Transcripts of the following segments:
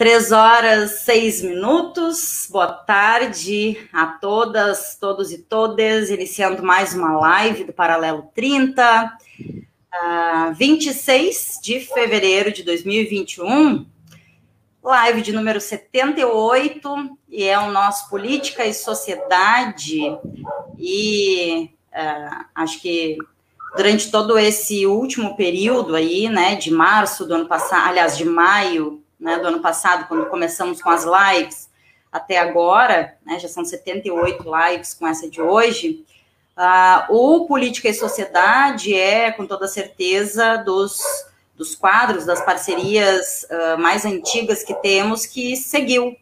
Três horas, seis minutos. Boa tarde a todas, todos e todas. Iniciando mais uma live do Paralelo 30. Uh, 26 de fevereiro de 2021. Live de número 78. E é o nosso Política e Sociedade. E uh, acho que durante todo esse último período aí, né, de março do ano passado, aliás, de maio né, do ano passado, quando começamos com as lives, até agora, né, já são 78 lives com essa de hoje, uh, o Política e Sociedade é, com toda certeza, dos, dos quadros, das parcerias uh, mais antigas que temos, que seguiu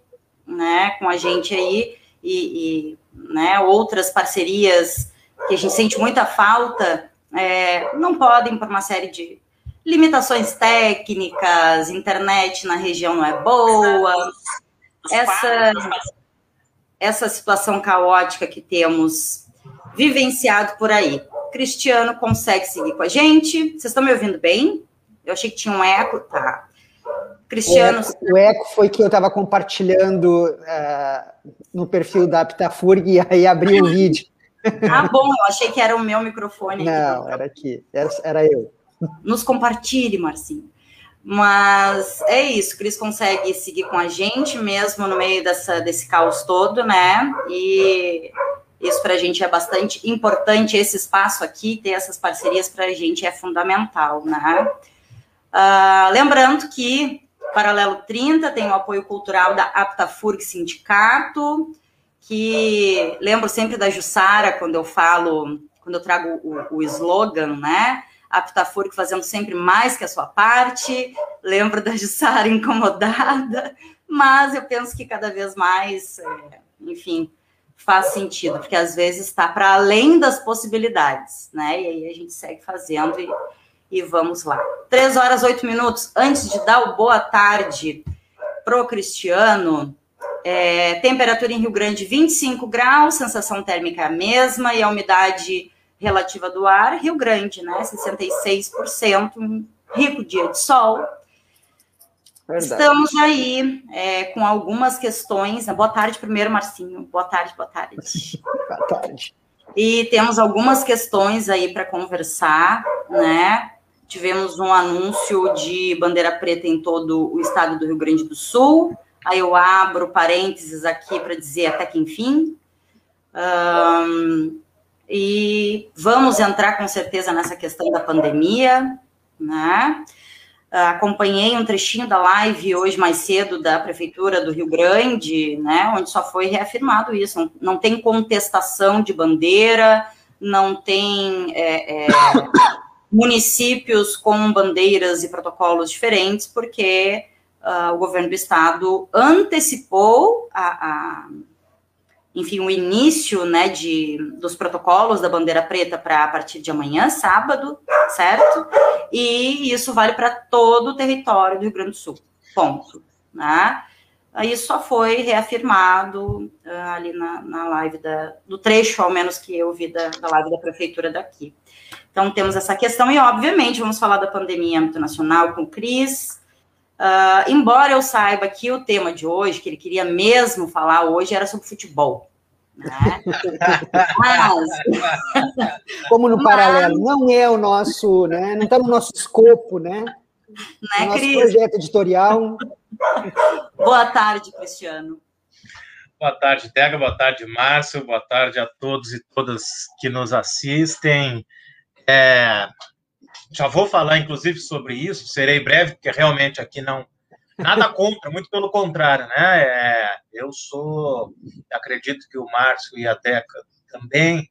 né, com a gente aí, e, e né, outras parcerias que a gente sente muita falta, é, não podem, por uma série de limitações técnicas, internet na região não é boa, essa, essa situação caótica que temos vivenciado por aí. Cristiano consegue seguir com a gente? Vocês estão me ouvindo bem? Eu achei que tinha um eco, tá. Cristiano. O eco, o eco foi que eu estava compartilhando uh, no perfil da Aptafurg e aí abri o vídeo. Ah, bom, eu achei que era o meu microfone. Não, aqui. era aqui, era, era eu. Nos compartilhe, Marcinho. Mas é isso, Cris consegue seguir com a gente mesmo no meio dessa, desse caos todo, né? E isso para a gente é bastante importante, esse espaço aqui, ter essas parcerias para a gente é fundamental, né? Uh, lembrando que Paralelo 30 tem o apoio cultural da Aptafurg Sindicato, que lembro sempre da Jussara quando eu falo, quando eu trago o, o slogan, né? A Pitafúrico fazendo sempre mais que a sua parte. Lembro da Jussara incomodada, mas eu penso que cada vez mais, é, enfim, faz sentido, porque às vezes está para além das possibilidades, né? E aí a gente segue fazendo e, e vamos lá. Três horas, oito minutos. Antes de dar o boa tarde pro Cristiano, é, temperatura em Rio Grande 25 graus, sensação térmica a mesma e a umidade relativa do ar, Rio Grande, né? 66%, um rico dia de sol. Verdade. Estamos aí é, com algumas questões. Boa tarde, primeiro, Marcinho. Boa tarde, boa tarde. boa tarde. E temos algumas questões aí para conversar, né? Tivemos um anúncio de bandeira preta em todo o estado do Rio Grande do Sul. Aí eu abro parênteses aqui para dizer até que enfim. Um, e vamos entrar com certeza nessa questão da pandemia, né? Acompanhei um trechinho da live hoje mais cedo da Prefeitura do Rio Grande, né, onde só foi reafirmado isso. Não, tem contestação de bandeira, não tem é, é, municípios com bandeiras e protocolos diferentes, porque uh, o governo do estado antecipou a, a enfim, o início, né, de, dos protocolos da bandeira preta para a partir de amanhã, sábado, certo? E isso vale para todo o território do Rio Grande do Sul, ponto, né? Isso só foi reafirmado uh, ali na, na live da, do trecho, ao menos que eu vi da, da live da prefeitura daqui. Então, temos essa questão, e obviamente vamos falar da pandemia em âmbito nacional com o Cris, Uh, embora eu saiba que o tema de hoje, que ele queria mesmo falar hoje, era sobre futebol. Né? Mas... Como no Mas... paralelo, não é o nosso, né? não está no nosso escopo, né? Né, nosso Cris? projeto editorial. Boa tarde, Cristiano. Boa tarde, Tega. Boa tarde, Márcio. Boa tarde a todos e todas que nos assistem. É, já vou falar, inclusive, sobre isso, serei breve, porque realmente aqui não. Nada contra, muito pelo contrário, né? É, eu sou, acredito que o Márcio e a Teca também,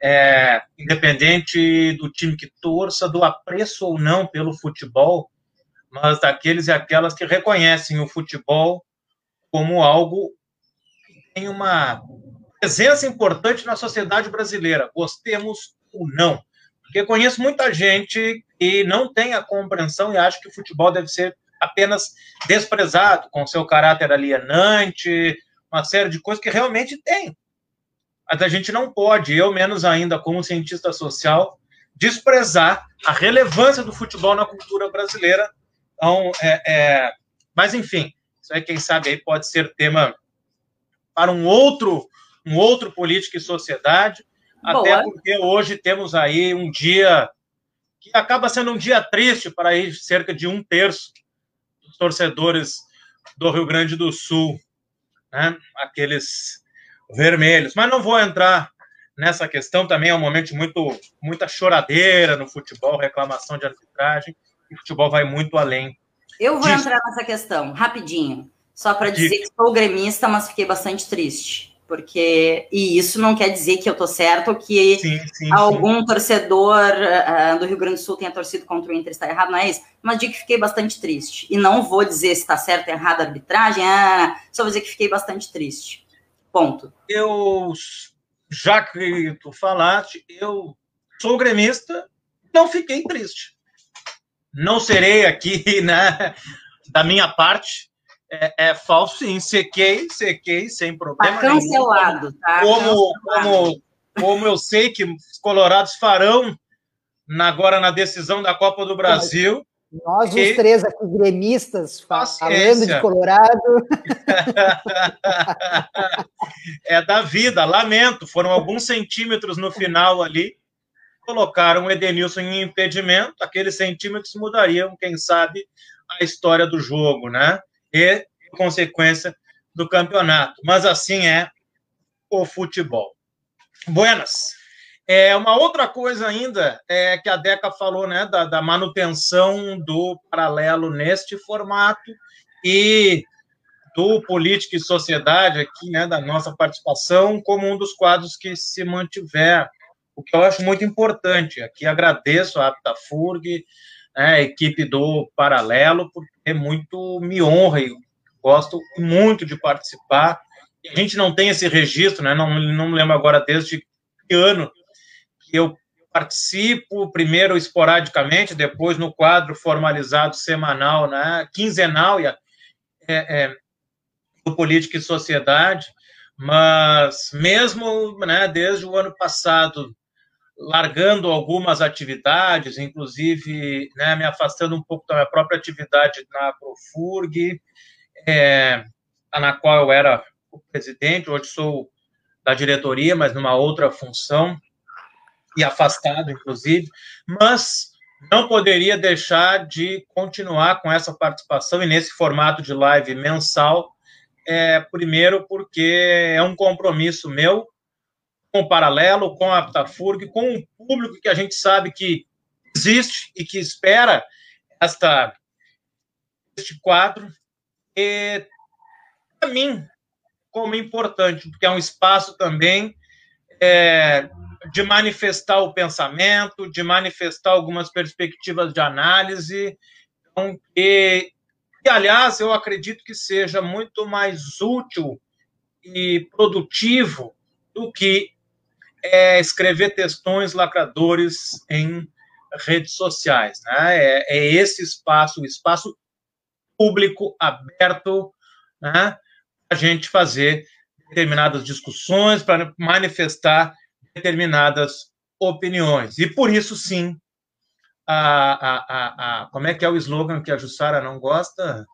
é, independente do time que torça, do apreço ou não pelo futebol, mas daqueles e aquelas que reconhecem o futebol como algo que tem uma presença importante na sociedade brasileira, gostemos ou não. Porque conheço muita gente que não tem a compreensão e acha que o futebol deve ser apenas desprezado, com seu caráter alienante, uma série de coisas que realmente tem. Mas a gente não pode, eu menos ainda como cientista social, desprezar a relevância do futebol na cultura brasileira. Então, é, é... mas enfim, Isso aí, quem sabe, aí pode ser tema para um outro, um outro política e sociedade, Boa. até porque hoje temos aí um dia que acaba sendo um dia triste para aí cerca de um terço dos torcedores do Rio Grande do Sul, né? aqueles vermelhos. Mas não vou entrar nessa questão, também é um momento muito muita choradeira no futebol, reclamação de arbitragem, e o futebol vai muito além. Eu vou disso. entrar nessa questão, rapidinho, só para dizer que sou gremista, mas fiquei bastante triste porque e isso não quer dizer que eu tô certo que sim, sim, algum sim. torcedor uh, do Rio Grande do Sul tenha torcido contra o Inter está errado, não é isso? Mas digo que fiquei bastante triste e não vou dizer se está certo ou errado a arbitragem, ah, só vou dizer que fiquei bastante triste. Ponto. Eu já que tu falaste, eu sou gremista, não fiquei triste. Não serei aqui, né, da minha parte, é, é, falso, sim. Sequei, sequei, sem problema. Tá cancelado, nenhum. tá? Como, como, como eu sei que os colorados farão na, agora na decisão da Copa do Brasil. Nós, e... os três aqui, gremistas, falando de Colorado. é da vida, lamento. Foram alguns centímetros no final ali. Colocaram o Edenilson em impedimento. Aqueles centímetros mudariam, quem sabe, a história do jogo, né? E consequência do campeonato. Mas assim é o futebol. Buenas. É, uma outra coisa ainda é que a Deca falou né, da, da manutenção do paralelo neste formato e do Política e Sociedade aqui, né, da nossa participação, como um dos quadros que se mantiver, o que eu acho muito importante. Aqui agradeço a Aptafurg, né, a equipe do Paralelo, porque muito me honra e gosto muito de participar. A gente não tem esse registro, né? Não, não me lembro agora desde que ano que eu participo, primeiro esporadicamente, depois no quadro formalizado semanal, né? quinzenal, e, é, é, do Política e Sociedade, mas mesmo né, desde o ano passado, largando algumas atividades, inclusive né, me afastando um pouco da minha própria atividade na Profurg, é, na qual eu era o presidente, hoje sou da diretoria, mas numa outra função, e afastado, inclusive, mas não poderia deixar de continuar com essa participação e nesse formato de live mensal, é, primeiro porque é um compromisso meu com o Paralelo, com a Aptafurg, com um público que a gente sabe que existe e que espera esta, este quadro. E, para mim, como importante, porque é um espaço também é, de manifestar o pensamento, de manifestar algumas perspectivas de análise, então, e, e, aliás, eu acredito que seja muito mais útil e produtivo do que é escrever textões lacradores em redes sociais. Né? É, é esse espaço, o espaço público aberto, né? a gente fazer determinadas discussões, para manifestar determinadas opiniões. E por isso, sim, a, a, a, a, como é que é o slogan que a Jussara não gosta?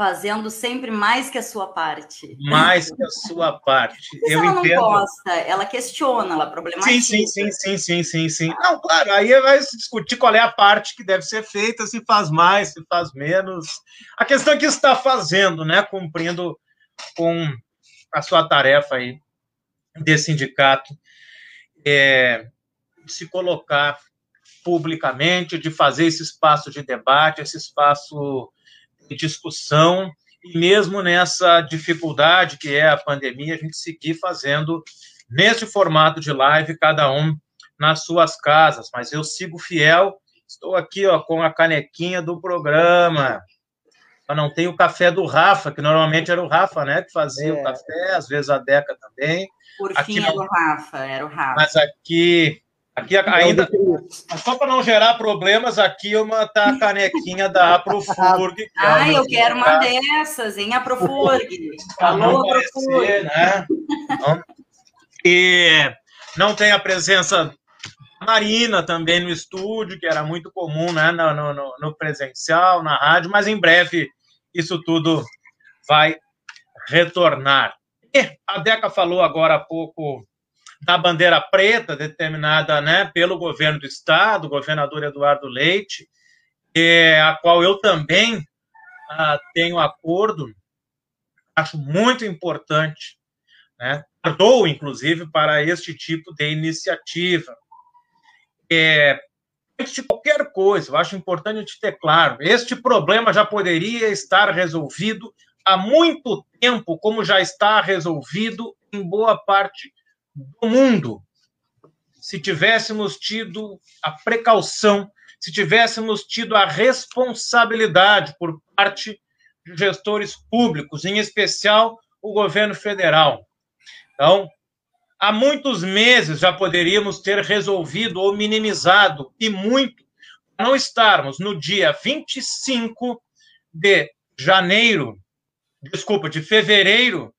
Fazendo sempre mais que a sua parte. Mais que a sua parte. eu ela entendo. não gosta, ela questiona, ela problematiza. Sim, sim, sim, sim, sim, sim, Não, claro, aí vai se discutir qual é a parte que deve ser feita, se faz mais, se faz menos. A questão é que está fazendo, né, cumprindo com a sua tarefa aí desse sindicato, é, de se colocar publicamente, de fazer esse espaço de debate, esse espaço discussão, e mesmo nessa dificuldade que é a pandemia, a gente seguir fazendo nesse formato de live, cada um nas suas casas. Mas eu sigo fiel, estou aqui ó, com a canequinha do programa. Eu não tenho o café do Rafa, que normalmente era o Rafa, né, que fazia é. o café, às vezes a Deca também. Por fim, era o Rafa, era o Rafa. Mas aqui Aqui ainda, só para não gerar problemas, aqui uma tá a canequinha da Aprofurg. Que ah, é eu quero uma dessas, hein, Aprofurg. Alô, Aprofurg. Né? E não tem a presença Marina também no estúdio, que era muito comum né, no, no, no, presencial, na rádio, mas em breve isso tudo vai retornar. E a Deca falou agora há pouco da bandeira preta, determinada né, pelo governo do Estado, o governador Eduardo Leite, é, a qual eu também ah, tenho acordo, acho muito importante, né? Tardou, inclusive, para este tipo de iniciativa. É, antes de qualquer coisa, eu acho importante ter claro, este problema já poderia estar resolvido há muito tempo, como já está resolvido em boa parte do mundo. Se tivéssemos tido a precaução, se tivéssemos tido a responsabilidade por parte de gestores públicos, em especial o governo federal. Então, há muitos meses já poderíamos ter resolvido ou minimizado, e muito, não estarmos no dia 25 de janeiro, desculpa, de fevereiro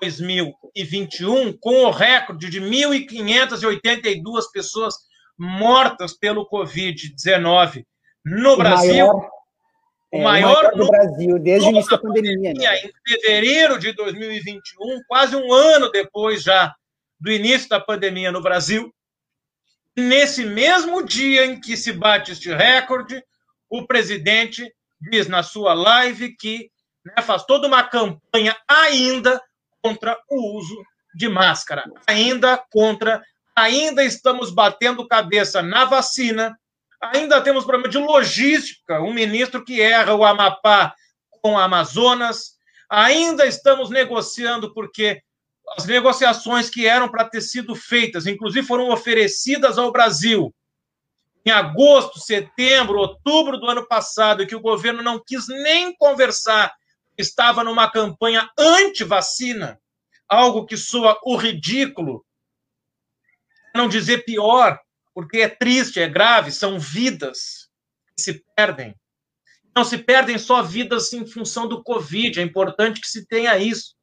de 2021, com o recorde de 1.582 pessoas mortas pelo Covid-19 no Brasil. Maior, o maior, é, o maior do Brasil, desde o início da pandemia. pandemia né? Em fevereiro de 2021, quase um ano depois já do início da pandemia no Brasil. Nesse mesmo dia em que se bate este recorde, o presidente diz na sua live que né, faz toda uma campanha ainda contra o uso de máscara, ainda contra, ainda estamos batendo cabeça na vacina, ainda temos problema de logística, um ministro que erra o Amapá com o Amazonas, ainda estamos negociando porque as negociações que eram para ter sido feitas, inclusive foram oferecidas ao Brasil em agosto, setembro, outubro do ano passado, que o governo não quis nem conversar estava numa campanha anti-vacina, algo que soa o ridículo, não dizer pior, porque é triste, é grave, são vidas que se perdem. Não se perdem só vidas em função do Covid, é importante que se tenha isso.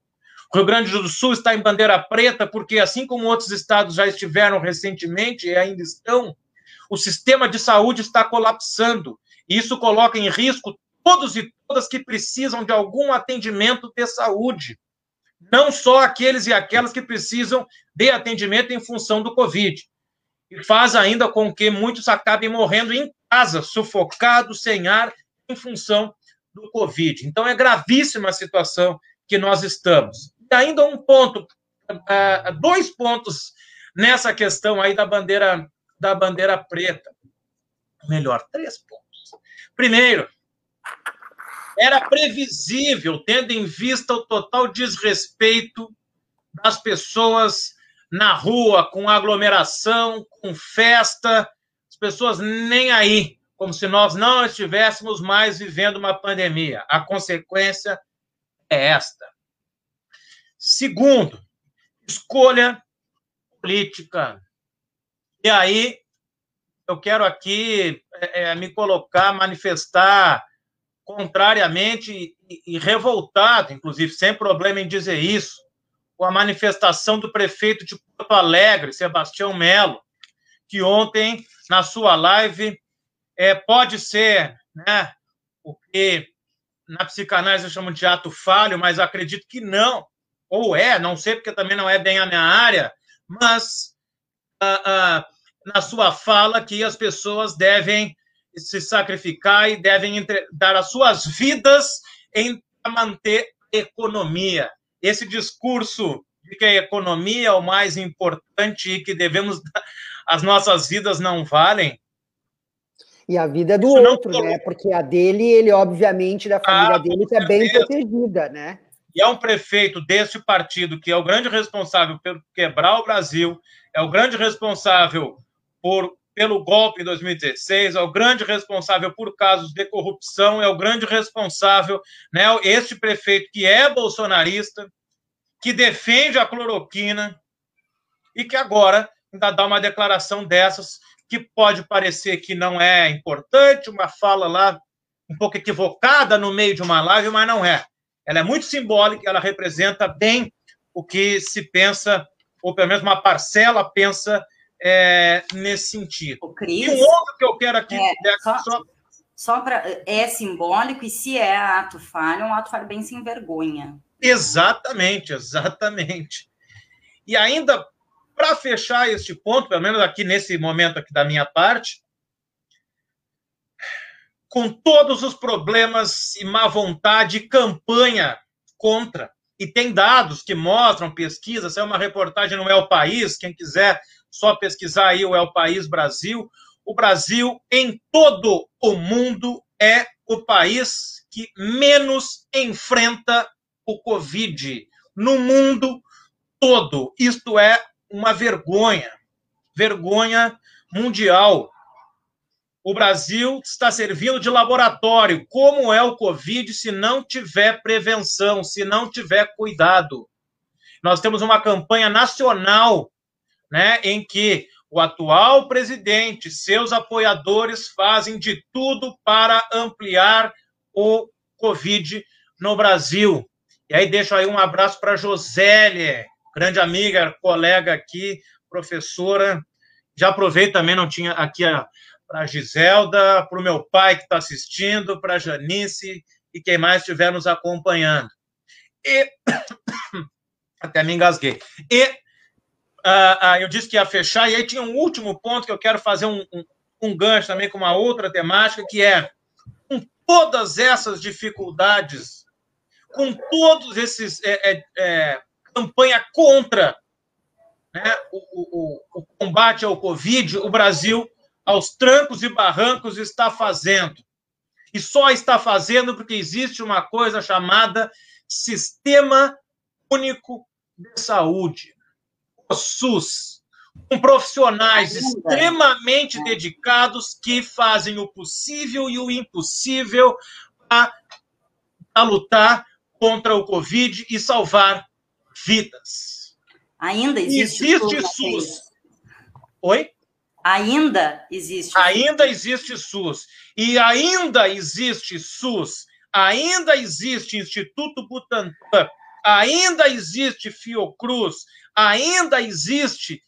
O Rio Grande do Sul está em bandeira preta porque, assim como outros estados já estiveram recentemente e ainda estão, o sistema de saúde está colapsando. E isso coloca em risco todos e todas que precisam de algum atendimento de saúde, não só aqueles e aquelas que precisam de atendimento em função do Covid. E faz ainda com que muitos acabem morrendo em casa, sufocados, sem ar, em função do Covid. Então, é gravíssima a situação que nós estamos. E ainda um ponto, ah, dois pontos nessa questão aí da bandeira, da bandeira preta. Melhor, três pontos. Primeiro, era previsível, tendo em vista o total desrespeito das pessoas na rua, com aglomeração, com festa, as pessoas nem aí, como se nós não estivéssemos mais vivendo uma pandemia. A consequência é esta. Segundo, escolha política. E aí, eu quero aqui é, é me colocar, manifestar contrariamente e, revoltado, inclusive, sem problema em dizer isso, com a manifestação do prefeito de Porto Alegre, Sebastião Melo, que ontem, na sua live, é, pode ser né, o que na psicanálise chamam de ato falho, mas acredito que não, ou é, não sei, porque também não é bem a minha área, mas ah, ah, na sua fala que as pessoas devem se sacrificar e devem entre... dar as suas vidas em manter a economia. Esse discurso de que a economia é o mais importante e que devemos as nossas vidas não valem. E a vida do Isso outro, né? Porque a dele, ele obviamente da família ah, dele está bem protegida, né? E é um prefeito deste partido que é o grande responsável por quebrar o Brasil, é o grande responsável por pelo golpe em 2016, é o grande responsável por casos de corrupção, é o grande responsável, né, este prefeito que é bolsonarista, que defende a cloroquina e que agora ainda dá uma declaração dessas que pode parecer que não é importante, uma fala lá um pouco equivocada no meio de uma live, mas não é. Ela é muito simbólica, ela representa bem o que se pensa, ou pelo menos uma parcela pensa é, nesse sentido. O Cris, e um outro que eu quero aqui, é, só, só, Só é simbólico e se é ato falho, é um ato falho bem sem vergonha. Exatamente, exatamente. E ainda para fechar este ponto, pelo menos aqui nesse momento aqui da minha parte, com todos os problemas e má vontade, campanha contra. E tem dados que mostram, pesquisas, é uma reportagem no El País, quem quiser só pesquisar aí o El País Brasil. O Brasil, em todo o mundo, é o país que menos enfrenta o Covid no mundo todo. Isto é uma vergonha, vergonha mundial. O Brasil está servindo de laboratório. Como é o Covid se não tiver prevenção, se não tiver cuidado? Nós temos uma campanha nacional, né, em que o atual presidente, seus apoiadores fazem de tudo para ampliar o Covid no Brasil. E aí deixo aí um abraço para Josélia, grande amiga, colega aqui, professora. Já aproveito também, não tinha aqui para a Giselda, para o meu pai que está assistindo, para a Janice e quem mais estiver nos acompanhando. E até me engasguei. E uh, uh, eu disse que ia fechar, e aí tinha um último ponto que eu quero fazer um, um, um gancho também com uma outra temática, que é com todas essas dificuldades, com todos esses é, é, é, campanha contra né, o, o, o combate ao Covid, o Brasil aos trancos e barrancos está fazendo. E só está fazendo porque existe uma coisa chamada Sistema Único de Saúde, SUS, com profissionais extremamente dedicados que fazem o possível e o impossível para lutar contra o Covid e salvar vidas. Ainda existe, existe SUS. Oi? Ainda existe. Ainda existe SUS. E ainda existe SUS. Ainda existe Instituto Butantan. Ainda existe Fiocruz. Ainda existe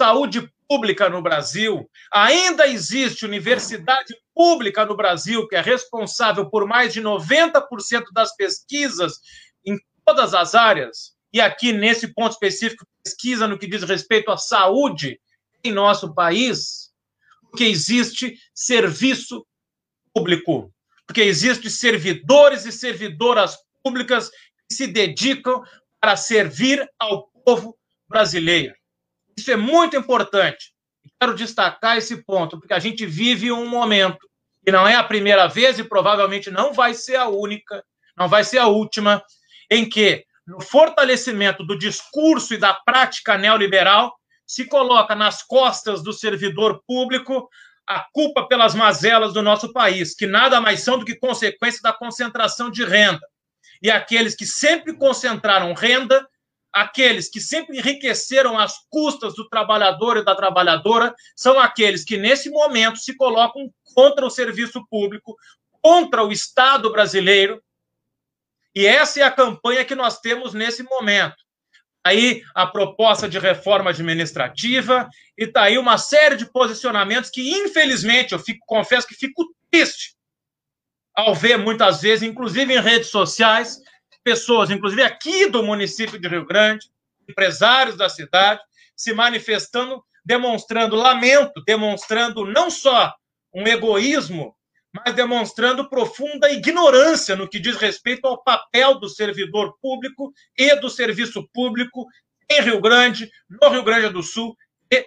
saúde pública no Brasil. Ainda existe universidade pública no Brasil, que é responsável por mais de 90% das pesquisas em todas as áreas. E aqui, nesse ponto específico, pesquisa no que diz respeito à saúde em nosso país, porque existe serviço público, porque existe servidores e servidoras públicas se dedicam para servir ao povo brasileiro. Isso é muito importante. Quero destacar esse ponto, porque a gente vive um momento que não é a primeira vez e provavelmente não vai ser a única, não vai ser a última, em que, no fortalecimento do discurso e da prática neoliberal, se coloca nas costas do servidor público a culpa pelas mazelas do nosso país, que nada mais são do que consequência da concentração de renda. E aqueles que sempre concentraram renda, aqueles que sempre enriqueceram as custas do trabalhador e da trabalhadora, são aqueles que, nesse momento, se colocam contra o serviço público, contra o Estado brasileiro. E essa é a campanha que nós temos nesse momento aí a proposta de reforma administrativa e está aí uma série de posicionamentos que, infelizmente, eu fico, confesso que fico triste ao ver muitas vezes, inclusive em redes sociais, pessoas, inclusive aqui do município de Rio Grande, empresários da cidade, se manifestando, demonstrando lamento, demonstrando não só um egoísmo mas demonstrando profunda ignorância no que diz respeito ao papel do servidor público e do serviço público em Rio Grande, no Rio Grande do Sul e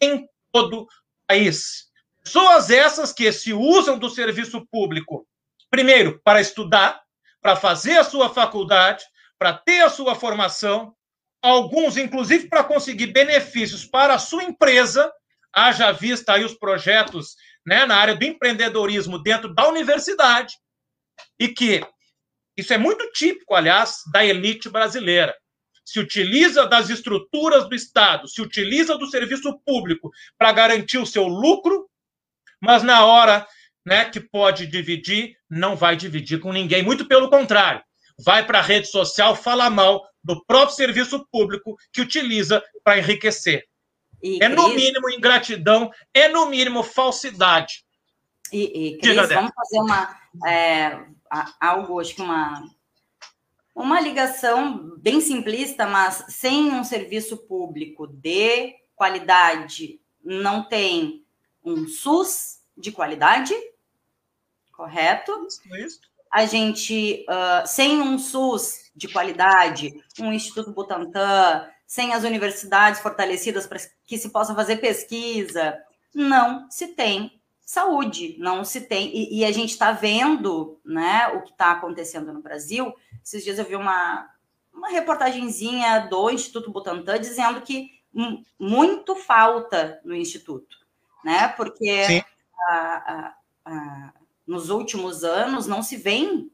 em todo o país. Pessoas essas que se usam do serviço público, primeiro, para estudar, para fazer a sua faculdade, para ter a sua formação, alguns, inclusive, para conseguir benefícios para a sua empresa, haja vista aí os projetos né, na área do empreendedorismo dentro da universidade, e que isso é muito típico, aliás, da elite brasileira. Se utiliza das estruturas do Estado, se utiliza do serviço público para garantir o seu lucro, mas na hora né, que pode dividir, não vai dividir com ninguém. Muito pelo contrário, vai para a rede social falar mal do próprio serviço público que utiliza para enriquecer. E é no mínimo ingratidão, é no mínimo falsidade. E, e Cris, vamos fazer uma é, algo, acho que uma uma ligação bem simplista, mas sem um serviço público de qualidade, não tem um SUS de qualidade, correto? Isso. A gente, uh, sem um SUS de qualidade, um Instituto Butantan, sem as universidades fortalecidas para que se possa fazer pesquisa, não se tem saúde, não se tem. E, e a gente está vendo né, o que está acontecendo no Brasil. Esses dias eu vi uma, uma reportagenzinha do Instituto Butantan dizendo que muito falta no Instituto, né? Porque a, a, a, nos últimos anos não se vem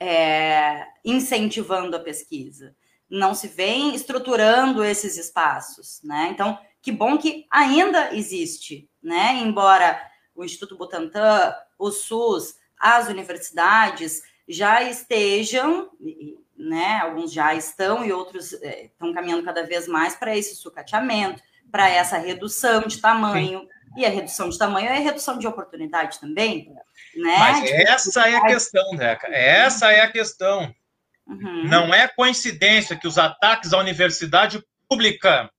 é, incentivando a pesquisa, não se vem estruturando esses espaços, né? Então, que bom que ainda existe, né? Embora o Instituto Butantan, o SUS, as universidades já estejam, né? Alguns já estão e outros é, estão caminhando cada vez mais para esse sucateamento, para essa redução de tamanho. Sim. E a redução de tamanho é redução de oportunidade também. Né? Mas essa é a questão, Deca. Essa é a questão. Uhum. Não é coincidência que os ataques à universidade pública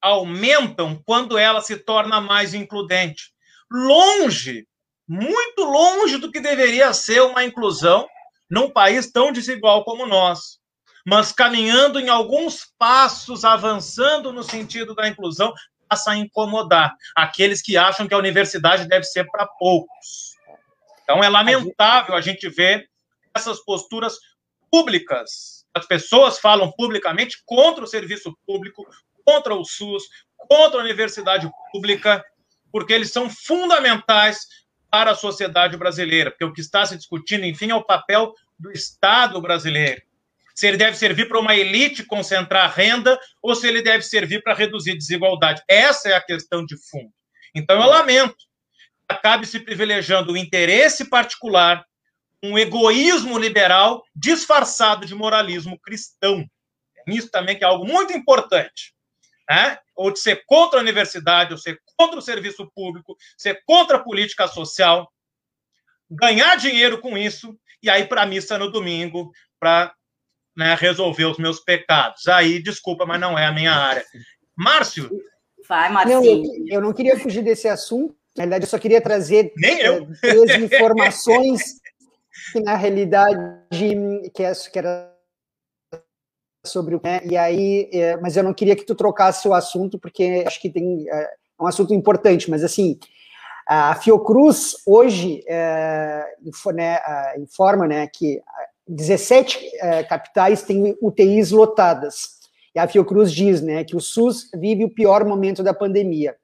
aumentam quando ela se torna mais includente. Longe, muito longe do que deveria ser uma inclusão num país tão desigual como nós. Mas caminhando em alguns passos, avançando no sentido da inclusão, passa a incomodar aqueles que acham que a universidade deve ser para poucos. Então é lamentável a gente ver essas posturas públicas. As pessoas falam publicamente contra o serviço público, contra o SUS, contra a universidade pública, porque eles são fundamentais para a sociedade brasileira, porque o que está se discutindo, enfim, é o papel do Estado brasileiro. Se ele deve servir para uma elite concentrar renda ou se ele deve servir para reduzir desigualdade. Essa é a questão de fundo. Então, eu lamento acabe se privilegiando o interesse particular, um egoísmo liberal disfarçado de moralismo cristão. Isso também que é algo muito importante. Né? Ou de ser contra a universidade, ou ser contra o serviço público, ser contra a política social, ganhar dinheiro com isso e aí para a missa no domingo para né, resolver os meus pecados. Aí, desculpa, mas não é a minha área. Márcio. Vai, Marcinho. Não, eu, eu não queria fugir desse assunto, na realidade, eu só queria trazer Nem eu. Eh, três informações que, na realidade, que, é, que era sobre o. Né? E aí, é, mas eu não queria que tu trocasse o assunto, porque acho que tem é, um assunto importante, mas assim. A Fiocruz hoje é, informa né, que 17 é, capitais têm UTIs lotadas. E a Fiocruz diz né, que o SUS vive o pior momento da pandemia.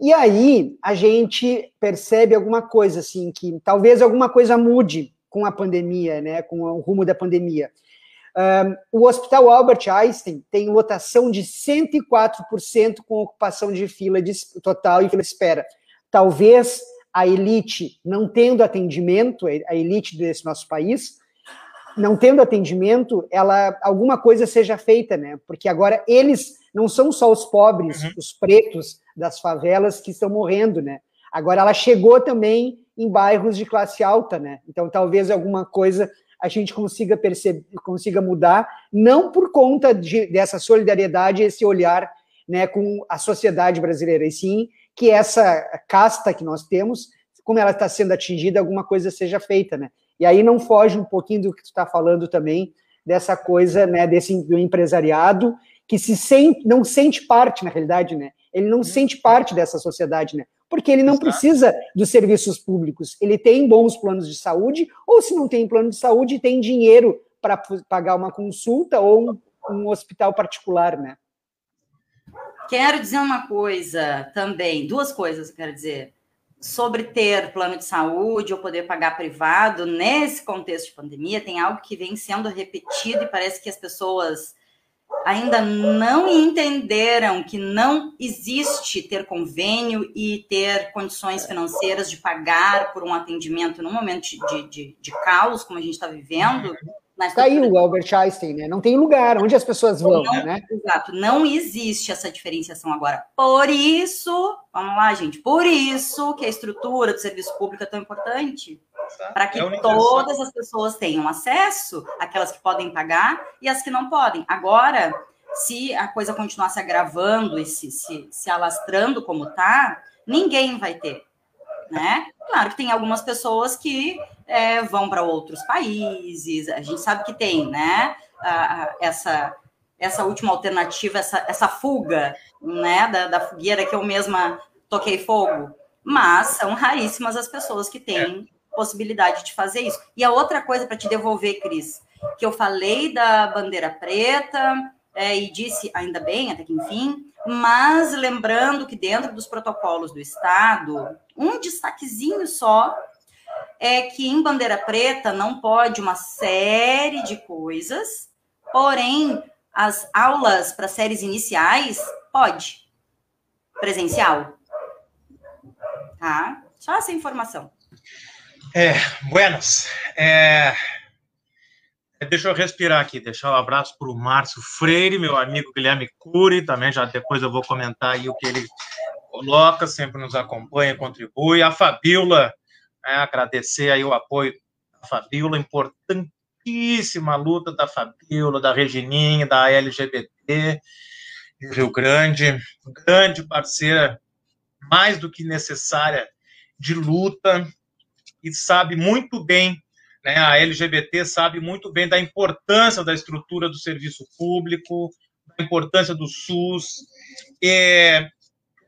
E aí a gente percebe alguma coisa assim, que talvez alguma coisa mude com a pandemia, né, com o rumo da pandemia. Um, o Hospital Albert Einstein tem lotação de 104% com ocupação de fila de, total e fila de espera. Talvez a elite não tendo atendimento, a elite desse nosso país, não tendo atendimento, ela alguma coisa seja feita, né? Porque agora eles não são só os pobres, uhum. os pretos das favelas que estão morrendo, né? Agora ela chegou também em bairros de classe alta, né? Então talvez alguma coisa a gente consiga perceber, consiga mudar, não por conta de, dessa solidariedade, esse olhar, né, com a sociedade brasileira, e sim que essa casta que nós temos, como ela está sendo atingida, alguma coisa seja feita, né? E aí não foge um pouquinho do que tu está falando também dessa coisa, né, desse do empresariado que se sente, não sente parte, na realidade, né? Ele não sente parte dessa sociedade, né? Porque ele não precisa dos serviços públicos. Ele tem bons planos de saúde, ou se não tem plano de saúde, tem dinheiro para pagar uma consulta ou um, um hospital particular, né? Quero dizer uma coisa também, duas coisas eu quero dizer sobre ter plano de saúde ou poder pagar privado nesse contexto de pandemia, tem algo que vem sendo repetido e parece que as pessoas ainda não entenderam que não existe ter convênio e ter condições financeiras de pagar por um atendimento num momento de, de, de caos, como a gente está vivendo, Está aí o Albert Einstein, né? Não tem lugar onde as pessoas vão, não, né? Exato, não existe essa diferenciação agora. Por isso, vamos lá, gente, por isso que a estrutura do serviço público é tão importante. Tá. Para que é todas as pessoas tenham acesso, aquelas que podem pagar e as que não podem. Agora, se a coisa continuar se agravando e se, se, se alastrando como está, ninguém vai ter. Né? Claro que tem algumas pessoas que é, vão para outros países, a gente sabe que tem, né? essa, essa última alternativa, essa, essa fuga, né? Da, da fogueira que eu mesma toquei fogo. Mas são raríssimas as pessoas que têm possibilidade de fazer isso. E a outra coisa para te devolver, Cris, que eu falei da bandeira preta é, e disse, ainda bem, até que enfim, mas lembrando que dentro dos protocolos do Estado, um destaquezinho só é que em bandeira preta não pode uma série de coisas, porém as aulas para séries iniciais pode presencial. Tá? Só essa informação. É, buenas. É, deixa eu respirar aqui, deixar um abraço para o Márcio Freire, meu amigo Guilherme Cury, também já depois eu vou comentar aí o que ele coloca, sempre nos acompanha, contribui. A Fabiola, é, agradecer aí o apoio da Fabiola, importantíssima luta da Fabiola, da Regininha, da LGBT de Rio Grande, grande parceira, mais do que necessária de luta, e sabe muito bem, né, a LGBT sabe muito bem da importância da estrutura do serviço público, da importância do SUS. É,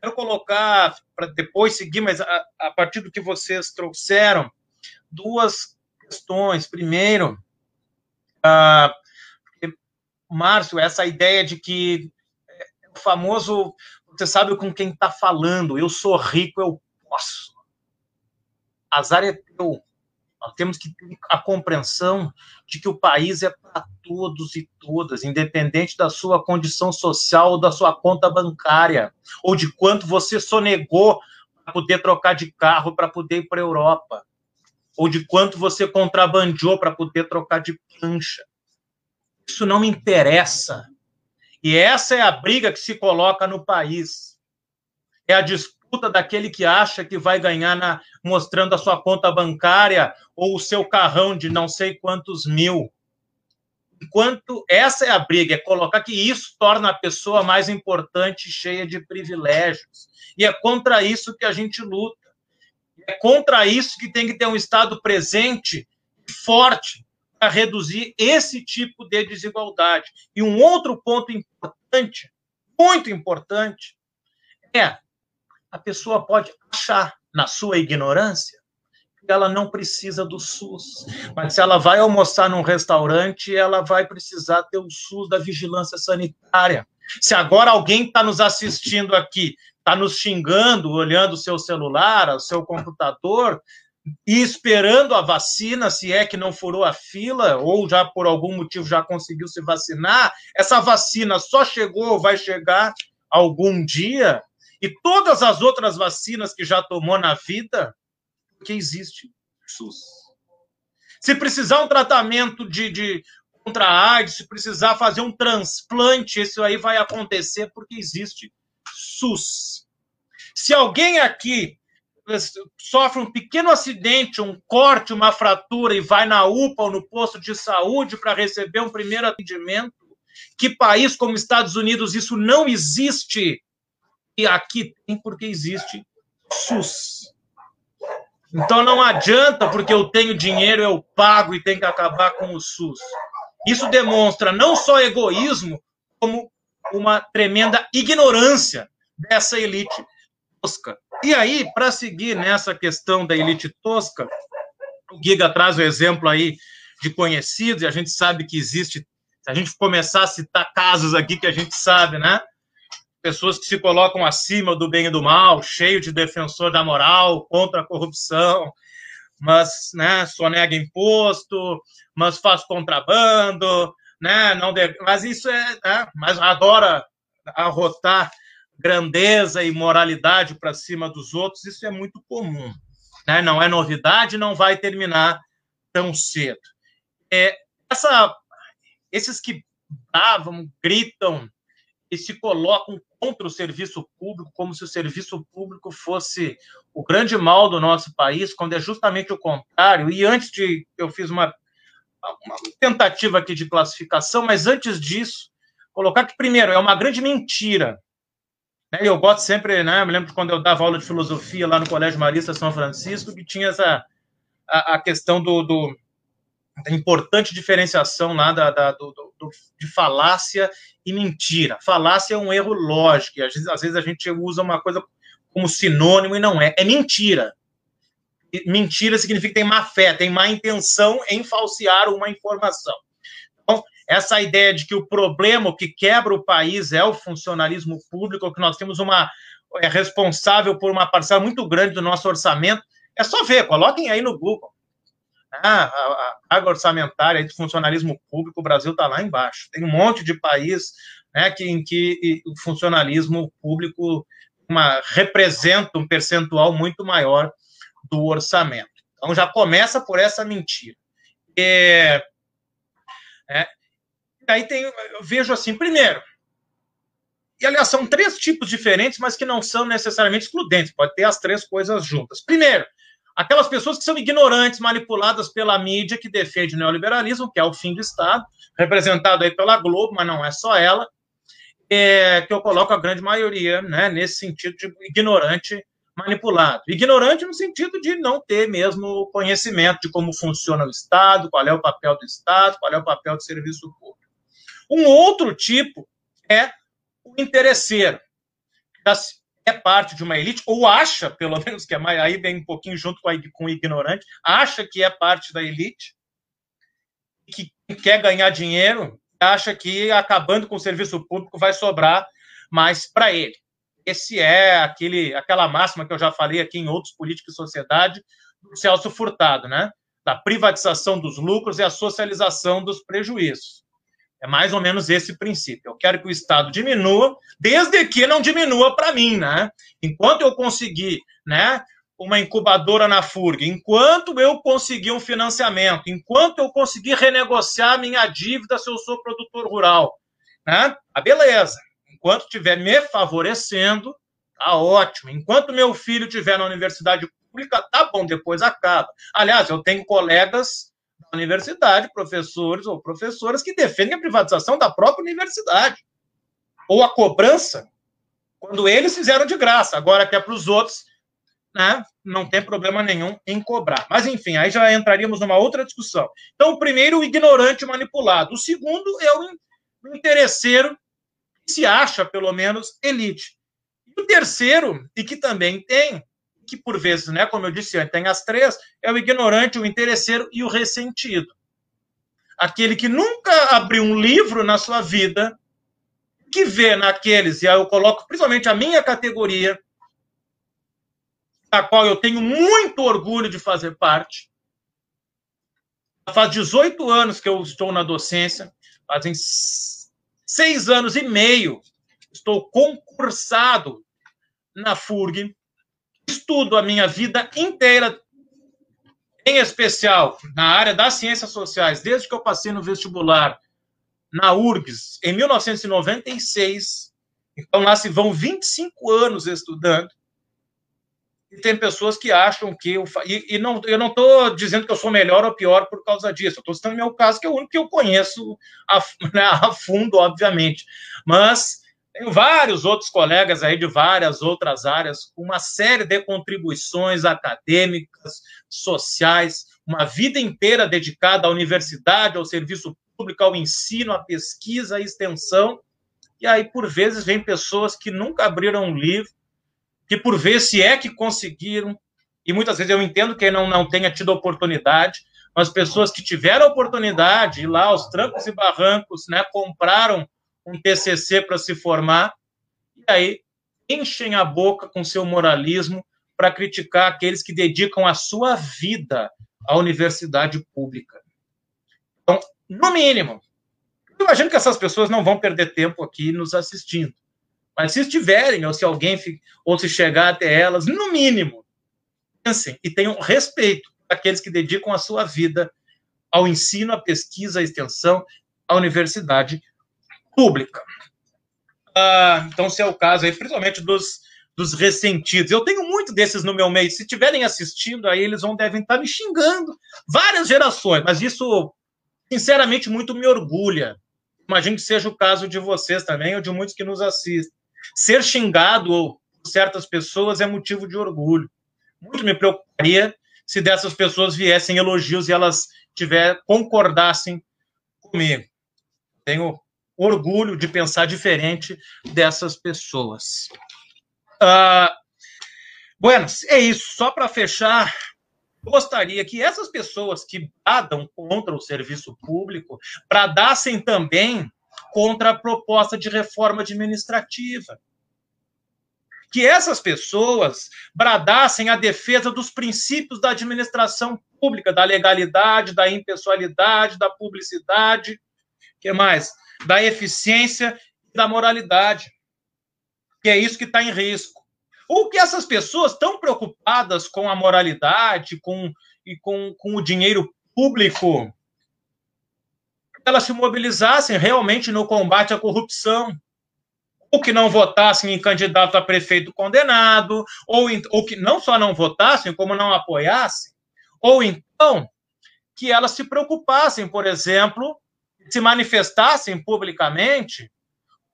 quero colocar, para depois seguir, mas a, a, partir do que vocês trouxeram, duas questões. Primeiro, uh, Márcio, essa ideia de que é, o famoso, você sabe com quem está falando, eu sou rico, eu posso azar é teu. Nós temos que ter a compreensão de que o país é para todos e todas, independente da sua condição social ou da sua conta bancária, ou de quanto você sonegou para poder trocar de carro para poder ir para a Europa, ou de quanto você contrabandeou para poder trocar de prancha. Isso não me interessa. E essa é a briga que se coloca no país. É a disputa disputa daquele que acha que vai ganhar na, mostrando a sua conta bancária ou o seu carrão de não sei quantos mil. Enquanto essa é a briga, é colocar que isso torna a pessoa mais importante cheia de privilégios. E é contra isso que a gente luta. É contra isso que tem que ter um Estado presente e forte para reduzir esse tipo de desigualdade. E um outro ponto importante, muito importante, é a pessoa pode achar, na sua ignorância, que ela não precisa do SUS. Mas se ela vai almoçar num restaurante, ela vai precisar ter o SUS da vigilância sanitária. Se agora alguém está nos assistindo aqui, está nos xingando, olhando o seu celular, o seu computador, e esperando a vacina, se é que não furou a fila, ou já por algum motivo já conseguiu se vacinar, essa vacina só chegou ou vai chegar algum dia, e todas as outras vacinas que já tomou na vida, porque existe SUS. Se precisar um tratamento de, de contra a AIDS, se precisar fazer um transplante, isso aí vai acontecer porque existe SUS. Se alguém aqui sofre um pequeno acidente, um corte, uma fratura e vai na UPA ou no posto de saúde para receber um primeiro atendimento, que país como Estados Unidos isso não existe? E aqui tem porque existe SUS. Então não adianta porque eu tenho dinheiro, eu pago e tem que acabar com o SUS. Isso demonstra não só egoísmo, como uma tremenda ignorância dessa elite tosca. E aí, para seguir nessa questão da elite tosca, o Giga traz o exemplo aí de conhecidos, e a gente sabe que existe, se a gente começar a citar casos aqui que a gente sabe, né? Pessoas que se colocam acima do bem e do mal, cheio de defensor da moral, contra a corrupção, mas né, sonega imposto, mas faz contrabando, né, não mas isso é, né, mas adora arrotar grandeza e moralidade para cima dos outros, isso é muito comum, né? Não é novidade, não vai terminar tão cedo. É essa, esses que bravam, gritam e se colocam contra o serviço público, como se o serviço público fosse o grande mal do nosso país, quando é justamente o contrário. E antes de. Eu fiz uma, uma tentativa aqui de classificação, mas antes disso, colocar que, primeiro, é uma grande mentira. Né? Eu gosto sempre, né? Eu me lembro de quando eu dava aula de filosofia lá no Colégio Marista São Francisco, que tinha essa a, a questão do, do da importante diferenciação lá da, da do, do, de falácia e mentira. Falácia é um erro lógico, às vezes, às vezes a gente usa uma coisa como sinônimo e não é. É mentira. Mentira significa que tem má fé, tem má intenção em falsear uma informação. Então, essa ideia de que o problema que quebra o país é o funcionalismo público, que nós temos uma é responsável por uma parcela muito grande do nosso orçamento, é só ver, coloquem aí no Google. Ah, a, carga orçamentária do funcionalismo público, o Brasil está lá embaixo. Tem um monte de país né, que, em que o funcionalismo público uma, representa um percentual muito maior do orçamento. Então já começa por essa mentira. É, é, aí tem, eu vejo assim, primeiro, e aliás, são três tipos diferentes, mas que não são necessariamente excludentes, pode ter as três coisas juntas. Primeiro, aquelas pessoas que são ignorantes, manipuladas pela mídia que defende o neoliberalismo, que é o fim do Estado, representado aí pela Globo, mas não é só ela, é, que eu coloco a grande maioria né, nesse sentido de ignorante manipulado. Ignorante no sentido de não ter mesmo conhecimento de como funciona o Estado, qual é o papel do Estado, qual é o papel do serviço público. Um outro tipo é o interesseiro, é parte de uma elite, ou acha, pelo menos, que é mais, aí vem um pouquinho junto com, a, com o ignorante, acha que é parte da elite, que quer ganhar dinheiro, acha que acabando com o serviço público vai sobrar mais para ele. Esse é aquele, aquela máxima que eu já falei aqui em outros políticos e sociedade, do Celso Furtado, né? Da privatização dos lucros e a socialização dos prejuízos. É mais ou menos esse princípio. Eu quero que o Estado diminua, desde que não diminua para mim, né? Enquanto eu conseguir, né, uma incubadora na FURG, enquanto eu conseguir um financiamento, enquanto eu conseguir renegociar minha dívida se eu sou produtor rural, né? Ah, beleza. Enquanto estiver me favorecendo, tá ótimo. Enquanto meu filho estiver na universidade pública, tá bom, depois acaba. Aliás, eu tenho colegas universidade, professores ou professoras que defendem a privatização da própria universidade. Ou a cobrança, quando eles fizeram de graça, agora que é para os outros, né, não tem problema nenhum em cobrar. Mas, enfim, aí já entraríamos numa outra discussão. Então, o primeiro, o ignorante manipulado. O segundo é o interesseiro, que se acha, pelo menos, elite. E o terceiro, e que também tem, que por vezes, né, como eu disse antes, tem as três, é o ignorante, o interesseiro e o ressentido. Aquele que nunca abriu um livro na sua vida, que vê naqueles, e aí eu coloco principalmente a minha categoria, a qual eu tenho muito orgulho de fazer parte. Faz 18 anos que eu estou na docência, fazem seis anos e meio estou concursado na FURG, estudo a minha vida inteira, em especial na área das ciências sociais, desde que eu passei no vestibular na URGS, em 1996. Então, lá se vão 25 anos estudando. E tem pessoas que acham que eu. E, e não, eu não estou dizendo que eu sou melhor ou pior por causa disso. Eu estou citando meu caso, que é o único que eu conheço a, né, a fundo, obviamente. Mas tenho vários outros colegas aí de várias outras áreas, com uma série de contribuições acadêmicas, sociais, uma vida inteira dedicada à universidade, ao serviço público, ao ensino, à pesquisa, à extensão. E aí, por vezes, vem pessoas que nunca abriram um livro, que por vezes, se é que conseguiram, e muitas vezes eu entendo que não, não tenha tido oportunidade, mas pessoas que tiveram oportunidade, lá aos trancos e barrancos, né, compraram um TCC para se formar, e aí enchem a boca com seu moralismo para criticar aqueles que dedicam a sua vida à universidade pública. Então, no mínimo, eu imagino que essas pessoas não vão perder tempo aqui nos assistindo. Mas se estiverem, ou se alguém, ou se chegar até elas, no mínimo, pensem e tenham respeito àqueles que dedicam a sua vida ao ensino, à pesquisa, à extensão, à universidade pública. Ah, então, se é o caso aí, principalmente dos, dos ressentidos. Eu tenho muito desses no meu meio. Se estiverem assistindo, aí eles vão devem estar me xingando. Várias gerações, mas isso, sinceramente, muito me orgulha. Imagino que seja o caso de vocês também, ou de muitos que nos assistem. Ser xingado por certas pessoas é motivo de orgulho. Muito me preocuparia se dessas pessoas viessem elogios e elas tiver concordassem comigo. Tenho orgulho de pensar diferente dessas pessoas. Uh, bueno, é isso. Só para fechar, gostaria que essas pessoas que bradam contra o serviço público bradassem também contra a proposta de reforma administrativa. Que essas pessoas bradassem a defesa dos princípios da administração pública, da legalidade, da impessoalidade, da publicidade, que mais? Da eficiência e da moralidade. Que é isso que está em risco. Ou que essas pessoas tão preocupadas com a moralidade com, e com, com o dinheiro público, elas se mobilizassem realmente no combate à corrupção, ou que não votassem em candidato a prefeito condenado, ou, ou que não só não votassem, como não apoiassem, ou então que elas se preocupassem, por exemplo, se manifestassem publicamente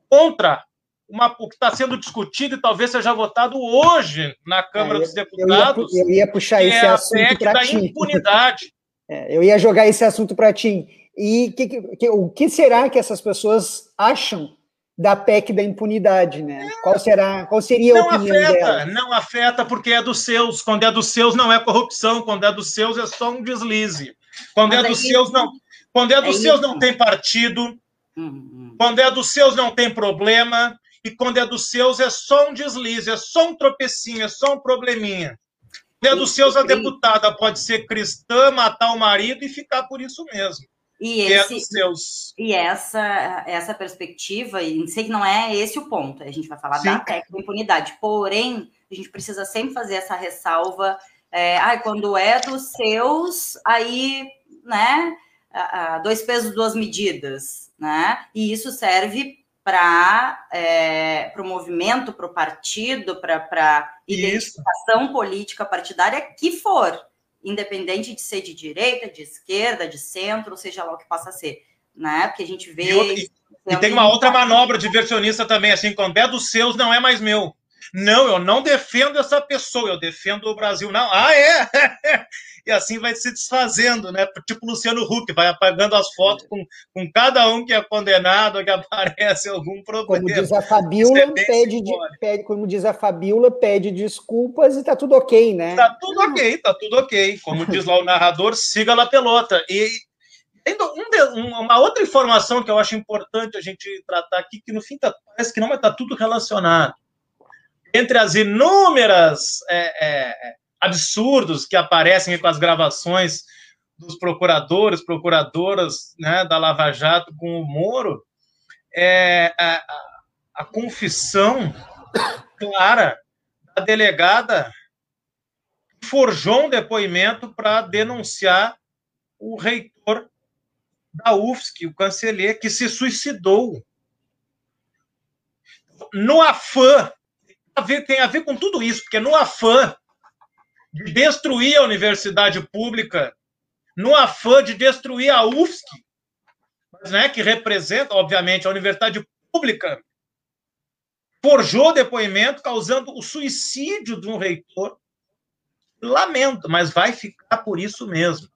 contra uma, o que está sendo discutido e talvez seja votado hoje na Câmara é, dos Deputados. Eu ia, eu ia puxar esse é assunto para ti. impunidade. É, eu ia jogar esse assunto para ti. E que, que, o que será que essas pessoas acham da PEC da impunidade, né? É. Qual será, qual seria a não opinião afeta, delas? Não afeta porque é dos seus. Quando é dos seus não é corrupção, quando é dos seus é só um deslize. Quando Mas é dos seus não, quando é dos é seus não tem partido. Uhum. Quando é dos seus não tem problema e quando é dos seus é só um deslize, é só um tropecinho, é só um probleminha. Quando é dos seus a deputada pode ser cristã, matar o marido e ficar por isso mesmo. E, é esse, é seus... e essa, essa perspectiva, e sei que não é esse o ponto, a gente vai falar Sim. da técnica impunidade, porém, a gente precisa sempre fazer essa ressalva, é, ah, quando é dos seus, aí, né, dois pesos, duas medidas, né, e isso serve para é, o movimento, para o partido, para identificação isso. política partidária que for, independente de ser de direita, de esquerda, de centro, seja lá o que possa ser, né? Porque a gente vê. E, outra, e, e tem uma outra manobra diversionista também, assim, quando é dos seus, não é mais meu. Não, eu não defendo essa pessoa, eu defendo o Brasil. Não, ah, é? e assim vai se desfazendo, né? Tipo Luciano Huck, vai apagando as fotos com, com cada um que é condenado, que aparece algum problema. Como diz a Fabiola, é pede, pede, como diz a Fabiola, pede desculpas e tá tudo ok, né? Tá tudo ok, tá tudo ok. Como diz lá o narrador, siga lá pelota. E um, uma outra informação que eu acho importante a gente tratar aqui, que no fim tá, parece que não, mas tá tudo relacionado entre as inúmeras é, é, absurdos que aparecem com as gravações dos procuradores, procuradoras né, da Lava Jato com o Moro, é a, a confissão clara da delegada forjou um depoimento para denunciar o reitor da UFSC, o canceler, que se suicidou. No afã a ver, tem a ver com tudo isso, porque no afã de destruir a universidade pública, no afã de destruir a UFSC, né, que representa, obviamente, a universidade pública, forjou depoimento causando o suicídio de um reitor. Lamento, mas vai ficar por isso mesmo.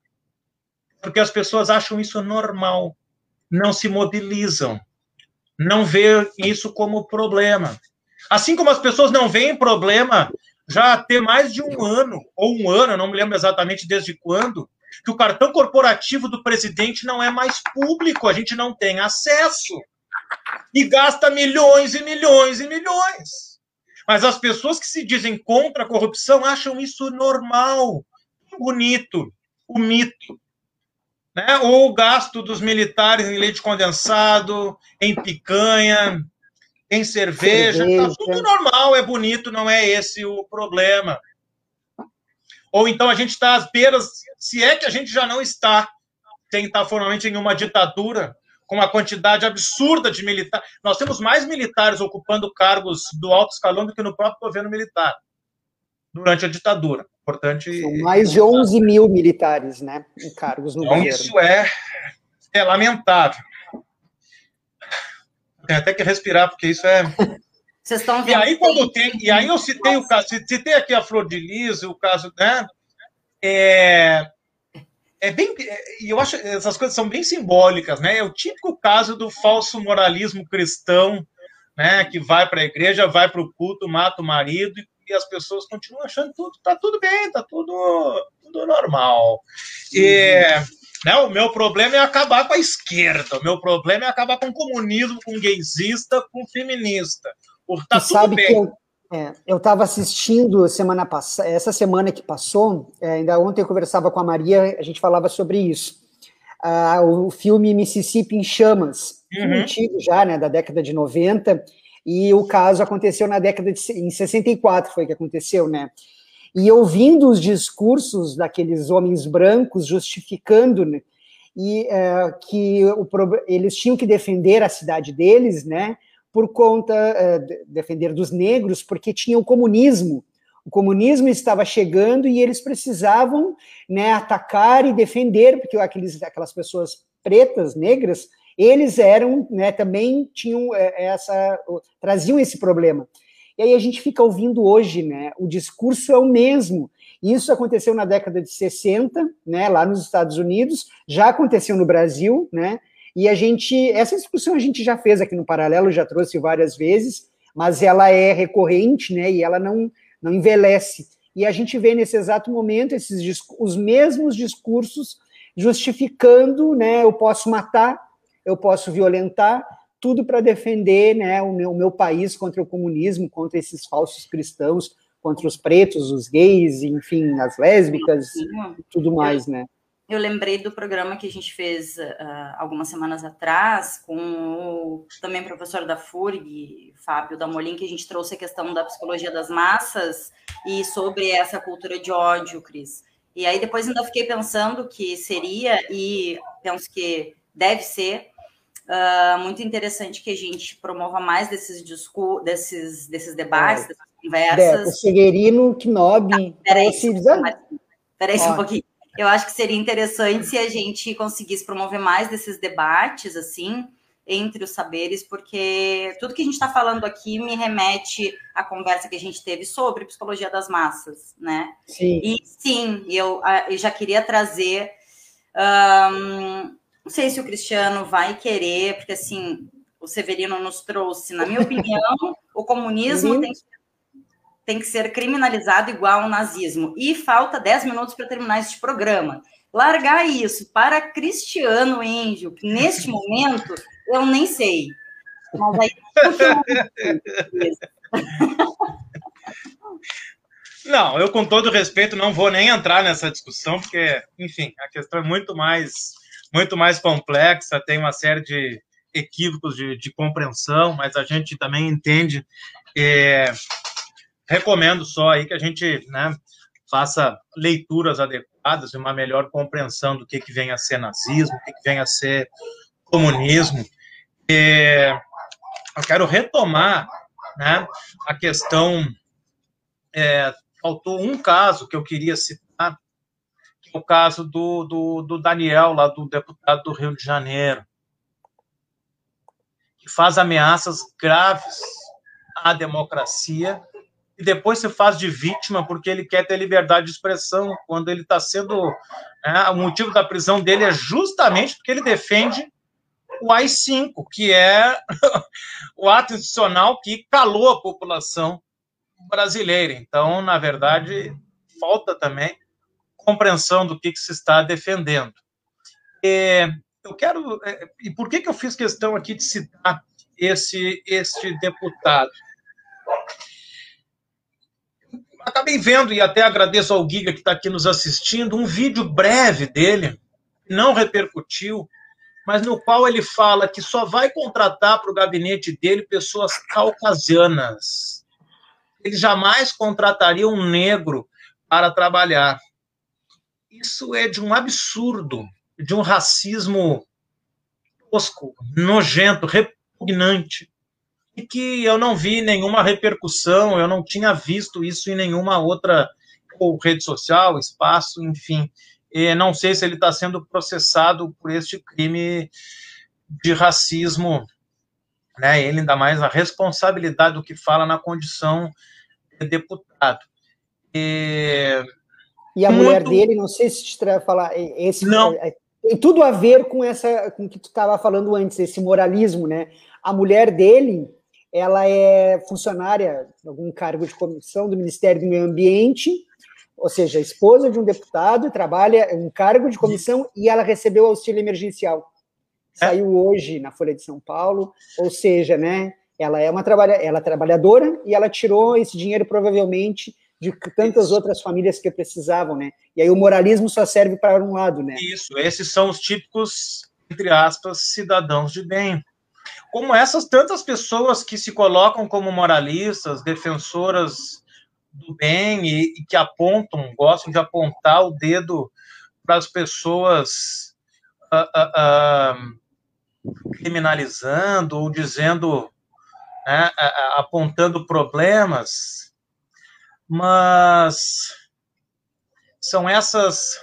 Porque as pessoas acham isso normal, não se mobilizam, não vê isso como problema. Assim como as pessoas não veem problema já ter mais de um ano, ou um ano, não me lembro exatamente desde quando, que o cartão corporativo do presidente não é mais público, a gente não tem acesso. E gasta milhões e milhões e milhões. Mas as pessoas que se dizem contra a corrupção acham isso normal, bonito, o mito. Né? Ou o gasto dos militares em leite condensado, em picanha, tem cerveja, cerveja. Tá tudo normal, é bonito, não é esse o problema. Ou então a gente está às beiras, se é que a gente já não está, sem estar formalmente em uma ditadura, com uma quantidade absurda de militares. Nós temos mais militares ocupando cargos do alto escalão do que no próprio governo militar, durante a ditadura. Importante. São mais de 11 mil militares, né, em cargos no então, governo. Isso é, é lamentável. Tem até que respirar, porque isso é. Vocês estão vendo. E aí, quando tem, e aí eu citei o caso, citei aqui a Flor de Lis, o caso, né? É, é bem. E eu acho essas coisas são bem simbólicas, né? É o típico caso do falso moralismo cristão, né? Que vai para a igreja, vai para o culto, mata o marido e as pessoas continuam achando tudo tá tudo bem, tá tudo, tudo normal. E né, o meu problema é acabar com a esquerda, o meu problema é acabar com o comunismo, com o gaysista, com o feminista. Porque tá tudo sabe bem. Que eu é, eu estava assistindo semana passada, essa semana que passou, é, ainda ontem eu conversava com a Maria, a gente falava sobre isso. Ah, o filme Mississippi em Chamas, uhum. antigo já, né, da década de 90, e o caso aconteceu na década de em 64, foi que aconteceu, né? E ouvindo os discursos daqueles homens brancos justificando né, e é, que o, eles tinham que defender a cidade deles, né? por conta uh, defender dos negros, porque tinha o comunismo. O comunismo estava chegando e eles precisavam né, atacar e defender, porque aqueles, aquelas pessoas pretas, negras, eles eram, né, também tinham eh, essa, traziam esse problema. E aí a gente fica ouvindo hoje, né, o discurso é o mesmo. Isso aconteceu na década de 60, né, lá nos Estados Unidos, já aconteceu no Brasil, né, e a gente, essa discussão a gente já fez aqui no Paralelo, já trouxe várias vezes, mas ela é recorrente, né? E ela não, não envelhece. E a gente vê nesse exato momento esses os mesmos discursos justificando, né? Eu posso matar, eu posso violentar, tudo para defender, né? O meu, o meu país contra o comunismo, contra esses falsos cristãos, contra os pretos, os gays, enfim, as lésbicas, tudo mais, né? eu lembrei do programa que a gente fez uh, algumas semanas atrás com o também professor da FURG, Fábio Damolin, que a gente trouxe a questão da psicologia das massas e sobre essa cultura de ódio, Cris. E aí depois ainda fiquei pensando que seria, e penso que deve ser, uh, muito interessante que a gente promova mais desses discursos, desses, desses debates, é. dessas conversas. Beto, Severino Knob. Ah, peraí, peraí um pouquinho eu acho que seria interessante se a gente conseguisse promover mais desses debates, assim, entre os saberes, porque tudo que a gente está falando aqui me remete à conversa que a gente teve sobre psicologia das massas, né? Sim. E sim, eu, eu já queria trazer. Um, não sei se o Cristiano vai querer, porque assim, o Severino nos trouxe, na minha opinião, o comunismo uhum. tem que tem que ser criminalizado igual ao nazismo. E falta 10 minutos para terminar este programa. Largar isso para Cristiano Angel, que neste momento eu nem sei. Mas aí. Não, eu com todo respeito não vou nem entrar nessa discussão, porque, enfim, a questão é muito mais, muito mais complexa, tem uma série de equívocos de, de compreensão, mas a gente também entende é, recomendo só aí que a gente né, faça leituras adequadas e uma melhor compreensão do que, que vem a ser nazismo, o que, que vem a ser comunismo. E eu quero retomar né, a questão. É, faltou um caso que eu queria citar, é o caso do, do, do Daniel, lá do deputado do Rio de Janeiro, que faz ameaças graves à democracia e depois se faz de vítima porque ele quer ter liberdade de expressão, quando ele está sendo. Né, o motivo da prisão dele é justamente porque ele defende o AI-5, que é o ato institucional que calou a população brasileira. Então, na verdade, falta também compreensão do que, que se está defendendo. E eu quero. É, e por que, que eu fiz questão aqui de citar esse, este deputado? acabei vendo, e até agradeço ao Giga que está aqui nos assistindo, um vídeo breve dele, não repercutiu, mas no qual ele fala que só vai contratar para o gabinete dele pessoas caucasianas. Ele jamais contrataria um negro para trabalhar. Isso é de um absurdo de um racismo tosco, nojento, repugnante, e que eu não vi nenhuma repercussão, eu não tinha visto isso em nenhuma outra ou rede social, espaço, enfim. E não sei se ele está sendo processado por este crime de racismo, né? Ele ainda mais a responsabilidade do que fala na condição de deputado. E, e a muito... mulher dele, não sei se te falar, esse não. É, é, tem tudo a ver com essa, com o que tu estava falando antes, esse moralismo, né? A mulher dele, ela é funcionária de algum cargo de comissão do Ministério do Meio Ambiente, ou seja, esposa de um deputado, trabalha em um cargo de comissão e ela recebeu auxílio emergencial. É? Saiu hoje na Folha de São Paulo, ou seja, né? Ela é uma trabalha, ela é trabalhadora e ela tirou esse dinheiro provavelmente de tantas Isso. outras famílias que precisavam, né? E aí o moralismo só serve para um lado, né? Isso, esses são os típicos, entre aspas, cidadãos de bem. Como essas tantas pessoas que se colocam como moralistas, defensoras do bem e, e que apontam, gostam de apontar o dedo para as pessoas uh, uh, uh, criminalizando ou dizendo, né, apontando problemas mas são essas.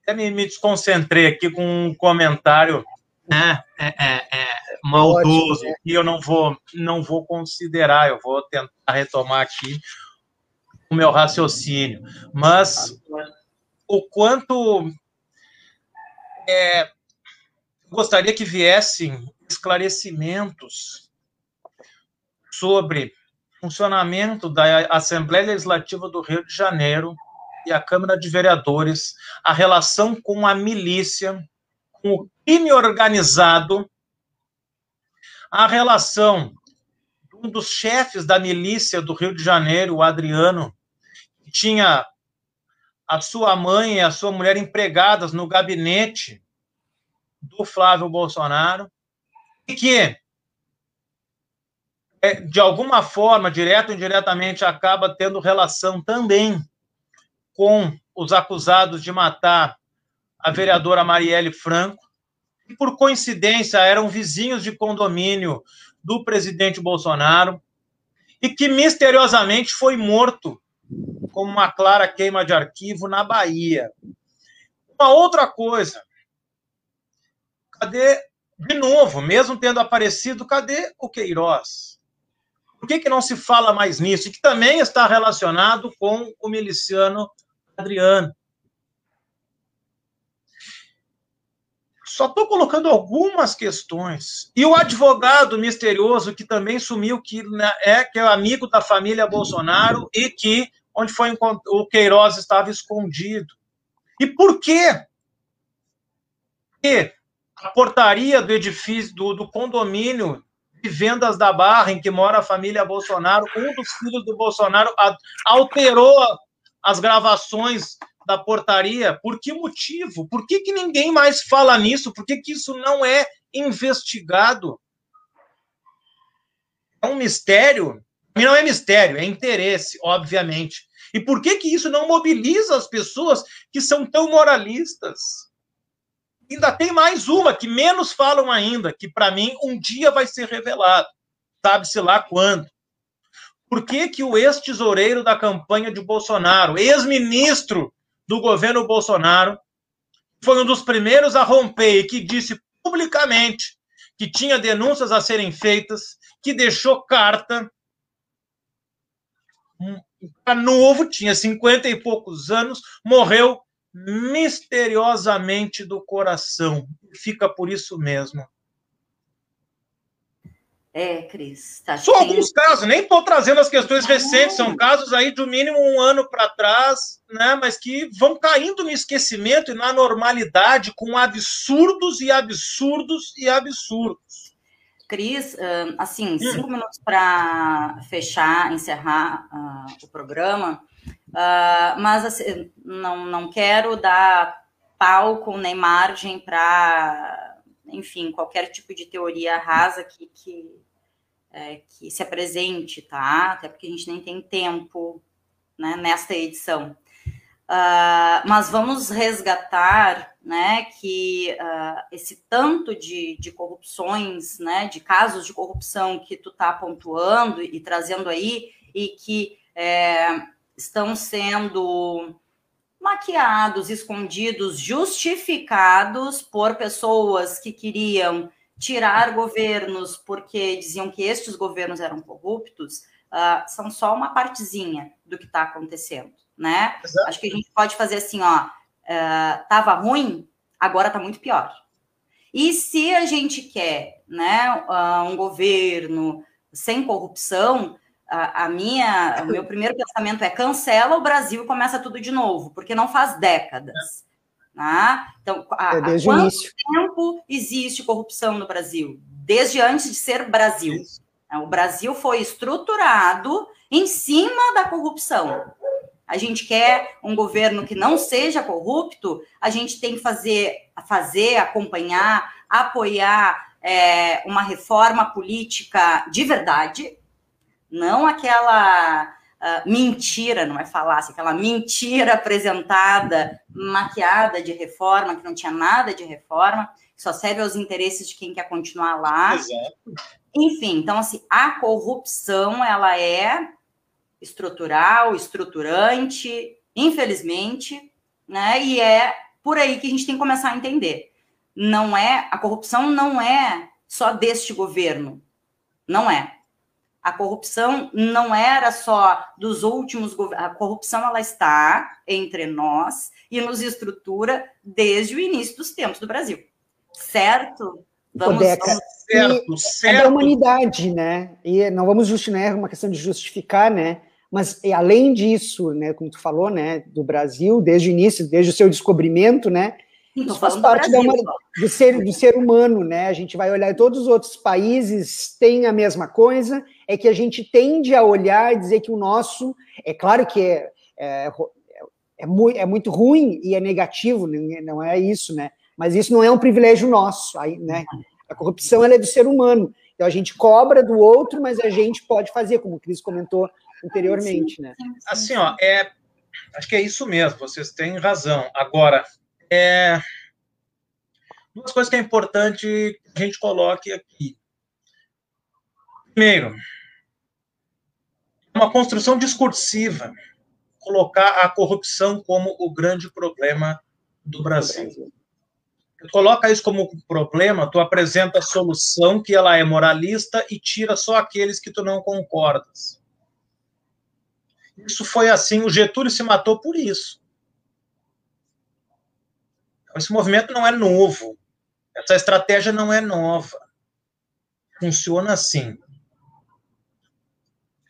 Até me, me desconcentrei aqui com um comentário né, é, é, é, maldoso né? que eu não vou, não vou considerar, eu vou tentar retomar aqui o meu raciocínio. Mas o quanto é, gostaria que viessem esclarecimentos sobre funcionamento da Assembleia Legislativa do Rio de Janeiro e a Câmara de Vereadores, a relação com a milícia, com o crime organizado, a relação de um dos chefes da milícia do Rio de Janeiro, o Adriano, que tinha a sua mãe e a sua mulher empregadas no gabinete do Flávio Bolsonaro, e que é, de alguma forma, direto ou indiretamente, acaba tendo relação também com os acusados de matar a vereadora Marielle Franco, que por coincidência eram vizinhos de condomínio do presidente Bolsonaro, e que misteriosamente foi morto com uma clara queima de arquivo na Bahia. Uma outra coisa. Cadê, de novo, mesmo tendo aparecido, cadê o Queiroz? Por que, que não se fala mais nisso? E que também está relacionado com o miliciano Adriano. Só estou colocando algumas questões. E o advogado misterioso que também sumiu, que né, é que é amigo da família Bolsonaro e que onde foi o Queiroz estava escondido. E por quê? Porque a portaria do edifício do, do condomínio de vendas da Barra, em que mora a família Bolsonaro, um dos filhos do Bolsonaro alterou as gravações da portaria. Por que motivo? Por que, que ninguém mais fala nisso? Por que, que isso não é investigado? É um mistério? E não é mistério, é interesse, obviamente. E por que, que isso não mobiliza as pessoas que são tão moralistas? Ainda tem mais uma que menos falam ainda, que para mim um dia vai ser revelado. Sabe-se lá quando. Por que, que o ex-tesoureiro da campanha de Bolsonaro, ex-ministro do governo Bolsonaro, foi um dos primeiros a romper e que disse publicamente que tinha denúncias a serem feitas, que deixou carta. Um novo, tinha cinquenta e poucos anos, morreu misteriosamente do coração. Fica por isso mesmo. É, Cris. Tá, Só alguns casos, nem estou trazendo as questões recentes, são casos aí de mínimo um ano para trás, né? Mas que vão caindo no esquecimento e na normalidade com absurdos e absurdos e absurdos. Cris, assim, hum. cinco minutos para fechar, encerrar uh, o programa. Uh, mas assim, não, não quero dar palco nem margem para, enfim, qualquer tipo de teoria rasa que, que, é, que se apresente, tá? Até porque a gente nem tem tempo né, nesta edição. Uh, mas vamos resgatar né, que uh, esse tanto de, de corrupções, né, de casos de corrupção que tu está pontuando e trazendo aí, e que é, estão sendo maquiados, escondidos, justificados por pessoas que queriam tirar governos porque diziam que estes governos eram corruptos, uh, são só uma partezinha do que está acontecendo né? Exato. Acho que a gente pode fazer assim, ó, uh, tava ruim, agora tá muito pior. E se a gente quer, né, uh, um governo sem corrupção, a, a, minha, o meu primeiro pensamento é cancela o Brasil e começa tudo de novo, porque não faz décadas. Né? Então, há, é há quanto tempo existe corrupção no Brasil? Desde antes de ser Brasil. O Brasil foi estruturado em cima da corrupção a gente quer um governo que não seja corrupto, a gente tem que fazer, fazer acompanhar, apoiar é, uma reforma política de verdade, não aquela uh, mentira, não é falácia, aquela mentira apresentada, maquiada de reforma, que não tinha nada de reforma, que só serve aos interesses de quem quer continuar lá. Exato. Enfim, então, assim, a corrupção, ela é estrutural, estruturante, infelizmente, né? E é por aí que a gente tem que começar a entender. Não é a corrupção não é só deste governo, não é. A corrupção não era só dos últimos governos. A corrupção ela está entre nós e nos estrutura desde o início dos tempos do Brasil. Certo? Vamos, Odeca, vamos... Certo, certo. É da humanidade, né? E não vamos justificar, é uma questão de justificar, né? Mas além disso, né, como tu falou, né, do Brasil, desde o início, desde o seu descobrimento, né, isso faz parte Brasil, da, do, ser, do ser humano, né? A gente vai olhar todos os outros países têm a mesma coisa, é que a gente tende a olhar e dizer que o nosso, é claro que é, é, é, muito, é muito ruim e é negativo, né, não é isso, né? Mas isso não é um privilégio nosso, aí, né? A corrupção ela é do ser humano. Então a gente cobra do outro, mas a gente pode fazer, como o Cris comentou anteriormente, né? Assim, ó, é, acho que é isso mesmo, vocês têm razão. Agora, é, duas coisas que é importante que a gente coloque aqui. Primeiro, uma construção discursiva, colocar a corrupção como o grande problema do Brasil. Tu coloca isso como problema, tu apresenta a solução que ela é moralista e tira só aqueles que tu não concordas. Isso foi assim, o Getúlio se matou por isso. Esse movimento não é novo. Essa estratégia não é nova. Funciona assim.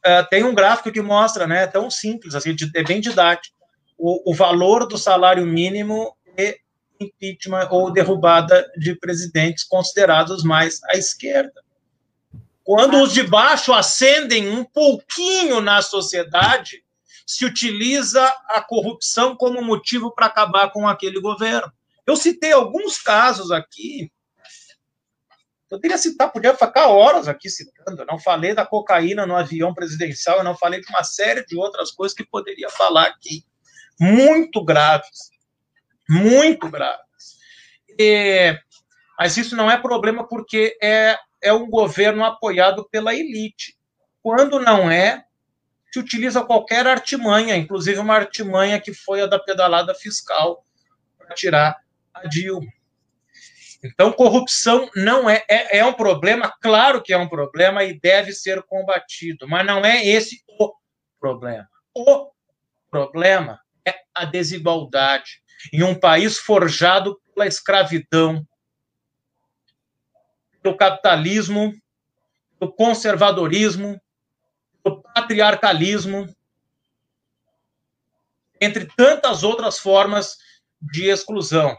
Uh, tem um gráfico que mostra, né, tão simples, assim, é bem didático, o, o valor do salário mínimo e impeachment ou derrubada de presidentes considerados mais à esquerda. Quando os de baixo ascendem um pouquinho na sociedade, se utiliza a corrupção como motivo para acabar com aquele governo. Eu citei alguns casos aqui. Poderia citar, podia ficar horas aqui citando. Eu não falei da cocaína no avião presidencial, eu não falei de uma série de outras coisas que poderia falar aqui. Muito graves. Muito graves. E, mas isso não é problema porque é é um governo apoiado pela elite. Quando não é, se utiliza qualquer artimanha, inclusive uma artimanha que foi a da pedalada fiscal para tirar a Dilma. Então, corrupção não é, é, é um problema, claro que é um problema e deve ser combatido, mas não é esse o problema. O problema é a desigualdade. Em um país forjado pela escravidão, do capitalismo, do conservadorismo, do patriarcalismo, entre tantas outras formas de exclusão,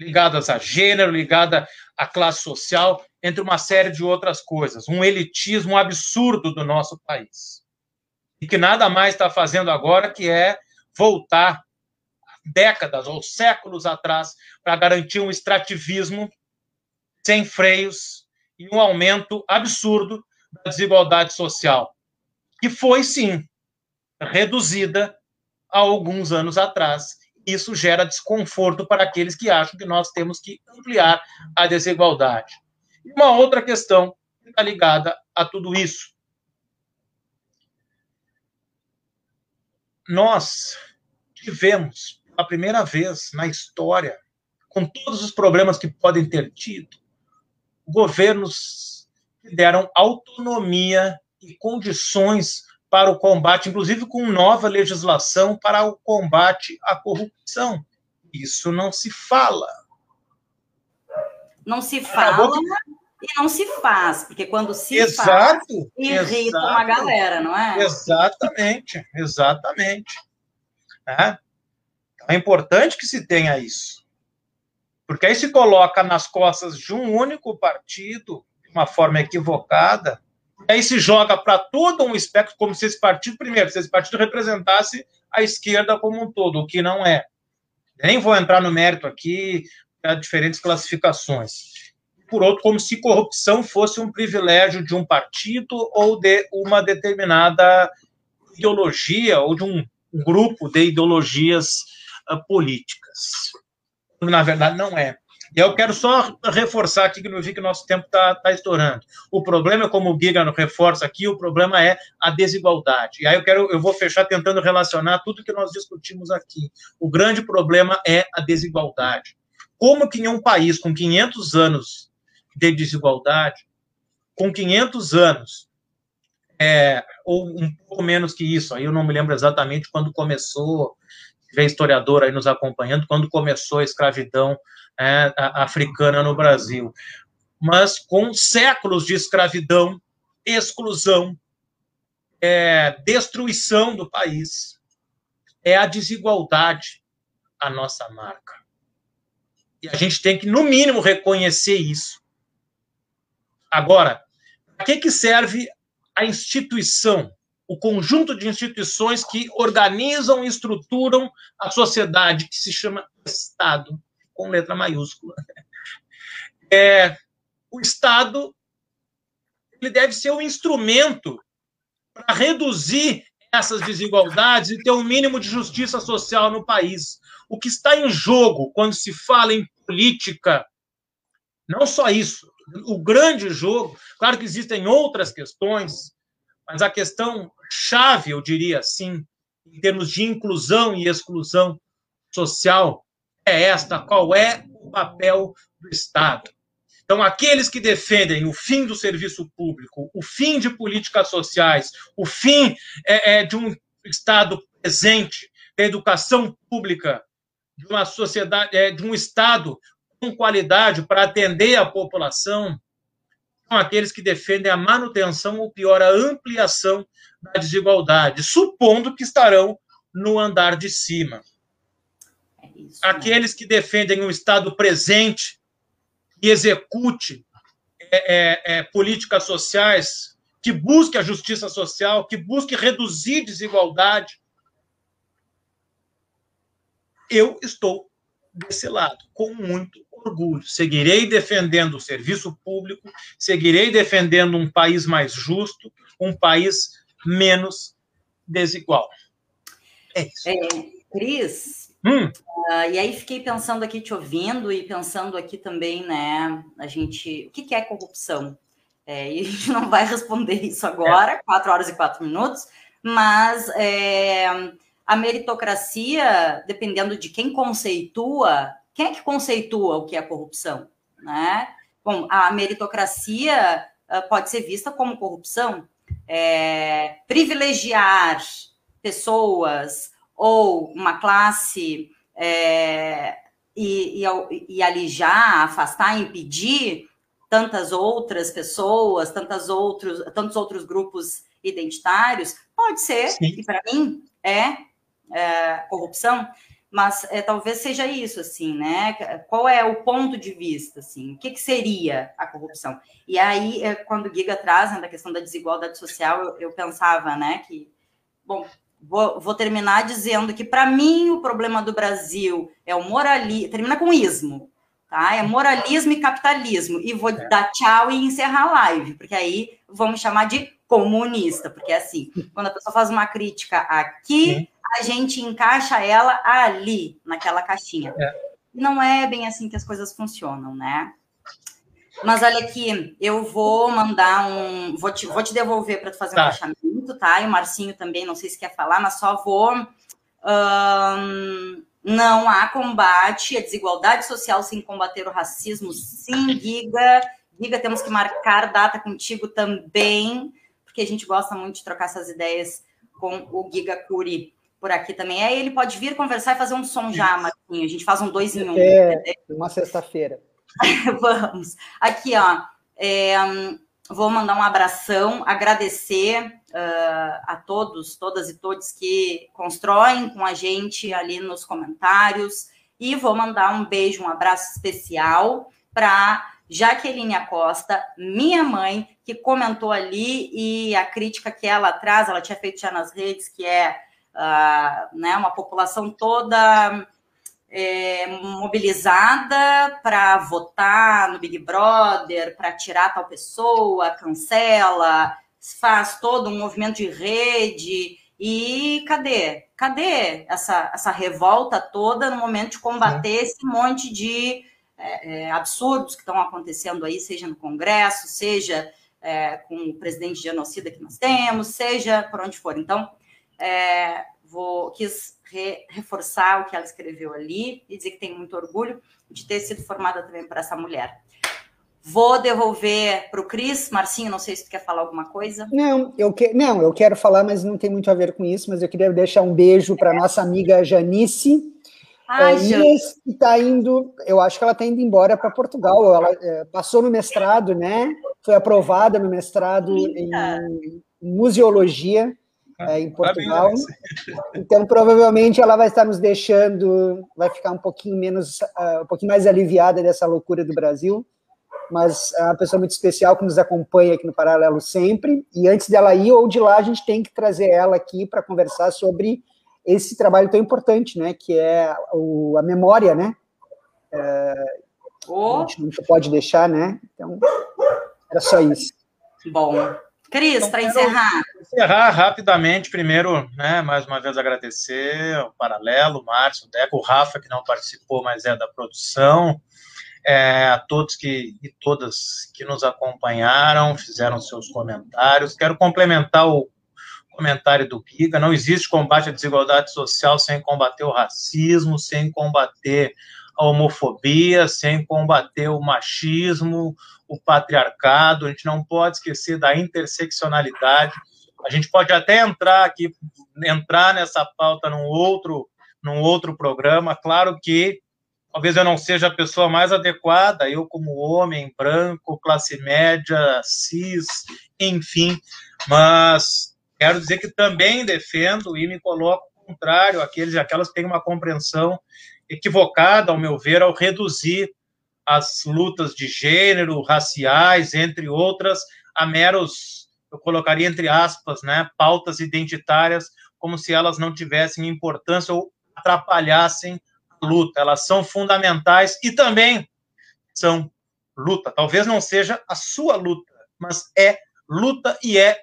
ligadas a gênero, ligada à classe social, entre uma série de outras coisas. Um elitismo absurdo do nosso país. E que nada mais está fazendo agora que é voltar décadas ou séculos atrás para garantir um extrativismo sem freios e um aumento absurdo da desigualdade social, que foi, sim, reduzida há alguns anos atrás. Isso gera desconforto para aqueles que acham que nós temos que ampliar a desigualdade. E uma outra questão está ligada a tudo isso. Nós tivemos, pela primeira vez na história, com todos os problemas que podem ter tido, governos que deram autonomia e condições para o combate, inclusive com nova legislação para o combate à corrupção. Isso não se fala. Não se fala e não se faz, porque quando se exato, faz, irrita exato, uma galera, não é? Exatamente, exatamente. É. é importante que se tenha isso. Porque aí se coloca nas costas de um único partido, de uma forma equivocada, aí se joga para todo um espectro, como se esse partido, primeiro, se esse partido representasse a esquerda como um todo, o que não é. Nem vou entrar no mérito aqui, há diferentes classificações. Por outro, como se corrupção fosse um privilégio de um partido ou de uma determinada ideologia ou de um grupo de ideologias uh, políticas. Na verdade, não é. E eu quero só reforçar aqui que eu vi que nosso tempo está tá estourando. O problema, como o Giga reforça aqui, o problema é a desigualdade. E aí eu quero, eu vou fechar tentando relacionar tudo que nós discutimos aqui. O grande problema é a desigualdade. Como que em um país com 500 anos de desigualdade, com 500 anos, é, ou um pouco menos que isso, aí eu não me lembro exatamente quando começou, tiver historiador aí nos acompanhando, quando começou a escravidão é, africana no Brasil. Mas com séculos de escravidão, exclusão, é, destruição do país, é a desigualdade a nossa marca. E a gente tem que, no mínimo, reconhecer isso. Agora, para que, que serve a instituição o conjunto de instituições que organizam e estruturam a sociedade, que se chama Estado, com letra maiúscula. É, o Estado ele deve ser um instrumento para reduzir essas desigualdades e ter um mínimo de justiça social no país. O que está em jogo quando se fala em política, não só isso, o grande jogo, claro que existem outras questões, mas a questão chave, eu diria assim, em termos de inclusão e exclusão social, é esta: qual é o papel do Estado? Então, aqueles que defendem o fim do serviço público, o fim de políticas sociais, o fim é, é, de um Estado presente, da educação pública, de uma sociedade, é, de um Estado com qualidade para atender a população, são aqueles que defendem a manutenção ou pior, a ampliação da desigualdade, supondo que estarão no andar de cima. É isso, aqueles que defendem um Estado presente e execute é, é, é, políticas sociais, que busque a justiça social, que busque reduzir desigualdade. Eu estou desse lado, com muito orgulho. Seguirei defendendo o serviço público, seguirei defendendo um país mais justo, um país menos desigual. É isso. É, Cris, hum. uh, e aí fiquei pensando aqui, te ouvindo, e pensando aqui também, né, a gente, o que, que é corrupção? É, e a gente não vai responder isso agora, é. quatro horas e quatro minutos, mas é, a meritocracia, dependendo de quem conceitua, quem é que conceitua o que é corrupção? Né? Bom, a meritocracia uh, pode ser vista como corrupção. É, privilegiar pessoas ou uma classe é, e, e, e alijar, afastar, impedir tantas outras pessoas, tantas outros, tantos outros grupos identitários, pode ser, Sim. e para mim é, é corrupção mas é, talvez seja isso, assim, né? Qual é o ponto de vista, assim? O que, que seria a corrupção? E aí, é, quando o Giga traz né, da questão da desigualdade social, eu, eu pensava, né, que, bom, vou, vou terminar dizendo que, para mim, o problema do Brasil é o moralismo, termina com ismo, tá? É moralismo e capitalismo. E vou é. dar tchau e encerrar a live, porque aí vamos chamar de comunista, porque é assim, quando a pessoa faz uma crítica aqui, a gente encaixa ela ali, naquela caixinha. É. Não é bem assim que as coisas funcionam, né? Mas olha aqui, eu vou mandar um. Vou te, vou te devolver para tu fazer tá. um fechamento, tá? E o Marcinho também, não sei se quer falar, mas só vou. Não há combate à desigualdade social sem combater o racismo. Sim, Giga. Giga, temos que marcar data contigo também, porque a gente gosta muito de trocar essas ideias com o Giga Curi por aqui também. Aí ele pode vir conversar e fazer um som já, Marcinho. A gente faz um dois em um. É, uma sexta-feira. Vamos. Aqui, ó. É, vou mandar um abração, agradecer uh, a todos, todas e todos que constroem com a gente ali nos comentários. E vou mandar um beijo, um abraço especial para Jaqueline Acosta, minha mãe, que comentou ali e a crítica que ela traz, ela tinha feito já nas redes, que é uh, né, uma população toda é, mobilizada para votar no Big Brother, para tirar tal pessoa, cancela, faz todo um movimento de rede. E cadê? Cadê essa, essa revolta toda no momento de combater esse monte de é, é, absurdos que estão acontecendo aí, seja no Congresso, seja é, com o presidente genocida que nós temos, seja por onde for. Então, é, vou quis re, reforçar o que ela escreveu ali e dizer que tenho muito orgulho de ter sido formada também por essa mulher. Vou devolver para o Cris. Marcinho, não sei se tu quer falar alguma coisa. Não, eu, que, não, eu quero falar, mas não tem muito a ver com isso, mas eu queria deixar um beijo para nossa amiga Janice. Ai, é, Inês, que está indo, eu acho que ela está indo embora para Portugal. Ela é, passou no mestrado, né? Foi aprovada no mestrado em, em museologia é, em Portugal. Então, provavelmente, ela vai estar nos deixando, vai ficar um pouquinho menos, uh, um pouquinho mais aliviada dessa loucura do Brasil. Mas é uma pessoa muito especial que nos acompanha aqui no Paralelo sempre. E antes dela ir ou de lá, a gente tem que trazer ela aqui para conversar sobre esse trabalho tão importante, né? Que é o, a memória, né? É, oh. A gente não pode deixar, né? Então, era só isso. Bom, Cris, então, para encerrar. Encerrar rapidamente, primeiro, né, mais uma vez agradecer o Paralelo, o Márcio, o Deco, o Rafa, que não participou, mas é da produção, é, a todos que, e todas que nos acompanharam, fizeram seus comentários. Quero complementar o comentário do Giga, não existe combate à desigualdade social sem combater o racismo, sem combater a homofobia, sem combater o machismo, o patriarcado, a gente não pode esquecer da interseccionalidade. A gente pode até entrar aqui, entrar nessa pauta num outro, num outro programa. Claro que talvez eu não seja a pessoa mais adequada, eu como homem branco, classe média, cis, enfim, mas quero dizer que também defendo e me coloco contrário àqueles e aquelas que têm uma compreensão equivocada, ao meu ver, ao reduzir as lutas de gênero, raciais, entre outras, a meros, eu colocaria entre aspas, né, pautas identitárias, como se elas não tivessem importância ou atrapalhassem a luta. Elas são fundamentais e também são luta. Talvez não seja a sua luta, mas é luta e é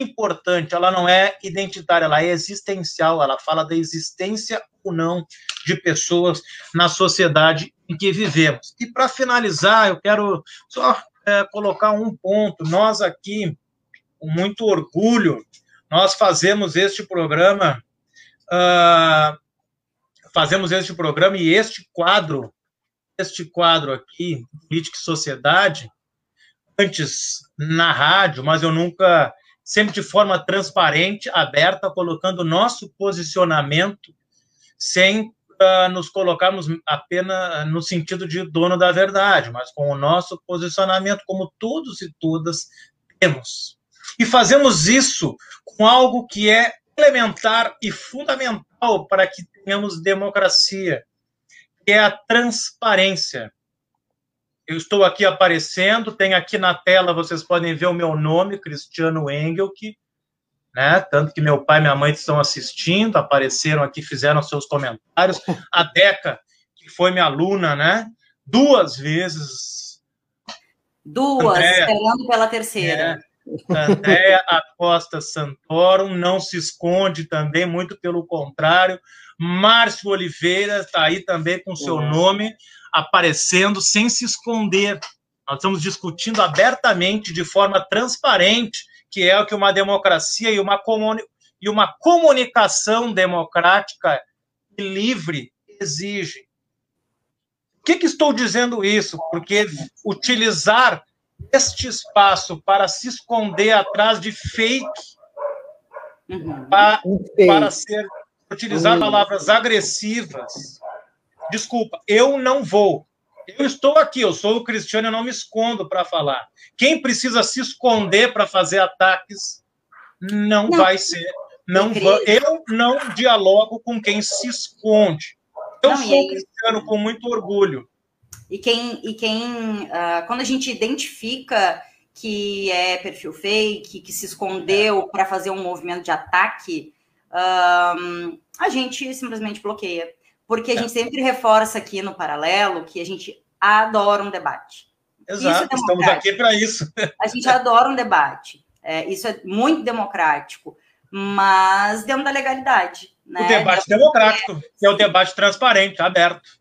importante. Ela não é identitária, ela é existencial. Ela fala da existência ou não de pessoas na sociedade em que vivemos. E para finalizar, eu quero só é, colocar um ponto. Nós aqui, com muito orgulho, nós fazemos este programa, uh, fazemos este programa e este quadro, este quadro aqui, Política e Sociedade, antes na rádio, mas eu nunca, sempre de forma transparente, aberta, colocando nosso posicionamento sem uh, nos colocarmos apenas no sentido de dono da verdade, mas com o nosso posicionamento, como todos e todas temos. E fazemos isso com algo que é elementar e fundamental para que tenhamos democracia, que é a transparência. Eu estou aqui aparecendo, tem aqui na tela, vocês podem ver o meu nome, Cristiano Engelke, né? Tanto que meu pai e minha mãe estão assistindo, apareceram aqui, fizeram seus comentários. A Deca, que foi minha aluna, né? Duas vezes. Duas, André, esperando pela terceira. Andréa Acosta Santorum não se esconde também, muito pelo contrário. Márcio Oliveira está aí também com seu nome aparecendo sem se esconder. Nós estamos discutindo abertamente, de forma transparente, que é o que uma democracia e uma, comuni e uma comunicação democrática e livre exige. Por que, que estou dizendo isso? Porque utilizar este espaço para se esconder atrás de fake, uhum. para, para ser utilizar uhum. palavras agressivas. Desculpa, eu não vou. Eu estou aqui, eu sou o Cristiano, eu não me escondo para falar. Quem precisa se esconder para fazer ataques não, não. vai ser. Não eu não dialogo com quem se esconde. Eu não, sou aí, cristiano com muito orgulho. E quem, e quem uh, quando a gente identifica que é perfil fake, que se escondeu para fazer um movimento de ataque, uh, a gente simplesmente bloqueia. Porque a é. gente sempre reforça aqui no paralelo que a gente adora um debate. Exato, é estamos aqui para isso. A gente adora um debate. É, isso é muito democrático, mas dentro da legalidade. Né? O debate democrático, que é o debate transparente, aberto.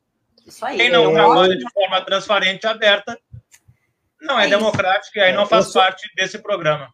Isso aí. Quem não trabalha de forma transparente e aberta não é, é democrático e aí não faz sou... parte desse programa.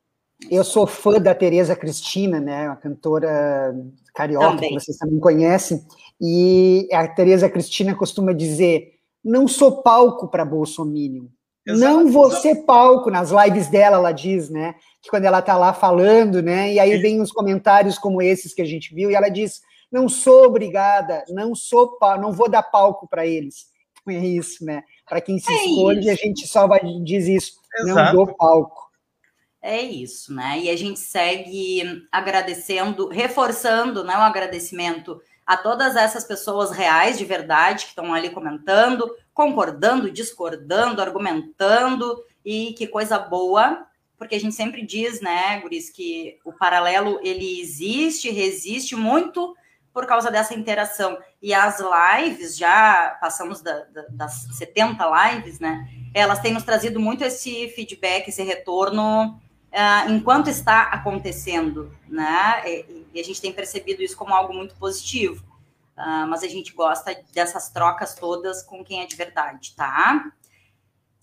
Eu sou fã da Tereza Cristina, né, uma cantora carioca também. que vocês também conhecem, e a Tereza Cristina costuma dizer: não sou palco para Bolsonaro. Não vou ser palco nas lives dela, ela diz, né? Que quando ela tá lá falando, né? E aí vem uns comentários como esses que a gente viu, e ela diz: não sou obrigada, não sou, não vou dar palco para eles. É isso, né? Para quem se é esconde, isso. a gente só vai diz isso, Exato. não dou palco. É isso, né? E a gente segue agradecendo, reforçando né, o agradecimento a todas essas pessoas reais, de verdade, que estão ali comentando, concordando, discordando, argumentando, e que coisa boa, porque a gente sempre diz, né, Guris, que o paralelo ele existe, resiste muito por causa dessa interação. E as lives, já passamos da, da, das 70 lives, né? Elas têm nos trazido muito esse feedback, esse retorno uh, enquanto está acontecendo, né? E, e, a gente tem percebido isso como algo muito positivo. Uh, mas a gente gosta dessas trocas todas com quem é de verdade, tá?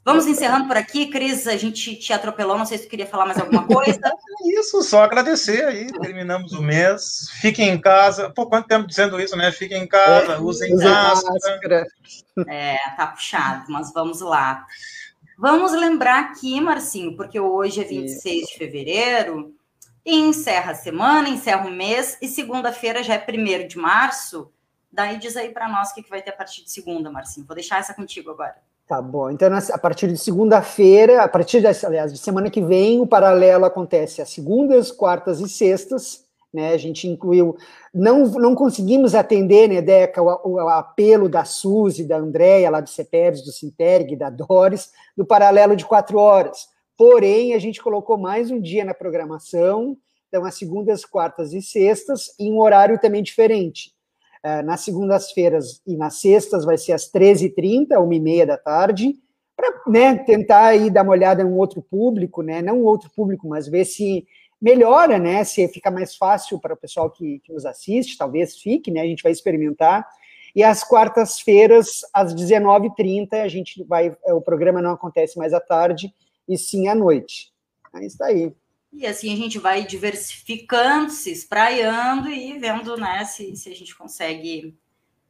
Vamos encerrando por aqui, Cris. A gente te atropelou, não sei se tu queria falar mais alguma coisa. isso, só agradecer aí. Terminamos o mês. Fiquem em casa. Pô, quanto tempo dizendo isso, né? Fiquem em casa, é, usem máscara. É, tá puxado, mas vamos lá. Vamos lembrar aqui, Marcinho, porque hoje é 26 de fevereiro, encerra a semana, encerra o mês, e segunda-feira já é 1 de março. Daí diz aí para nós o que, vai ter a partir de segunda, Marcinho. Vou deixar essa contigo agora. Tá bom. Então, a partir de segunda-feira, a partir, de, aliás, de semana que vem, o paralelo acontece às segundas, quartas e sextas né? A gente incluiu, não, não conseguimos atender, né, Deca, o, o apelo da Suzy, da Andréia, lá do CEPERS, do Sinterg, da Doris, do paralelo de quatro horas. Porém, a gente colocou mais um dia na programação, então as segundas, quartas e sextas, em um horário também diferente. Uh, nas segundas-feiras e nas sextas vai ser às 13h30, 1h30 da tarde, para né, tentar aí dar uma olhada em um outro público, né, não outro público, mas ver se melhora, né? Se fica mais fácil para o pessoal que, que nos assiste, talvez fique, né? A gente vai experimentar. E às quartas-feiras, às 19h30, a gente vai. O programa não acontece mais à tarde, e sim à noite. É isso aí. E assim a gente vai diversificando, se espraiando e vendo né, se, se a gente consegue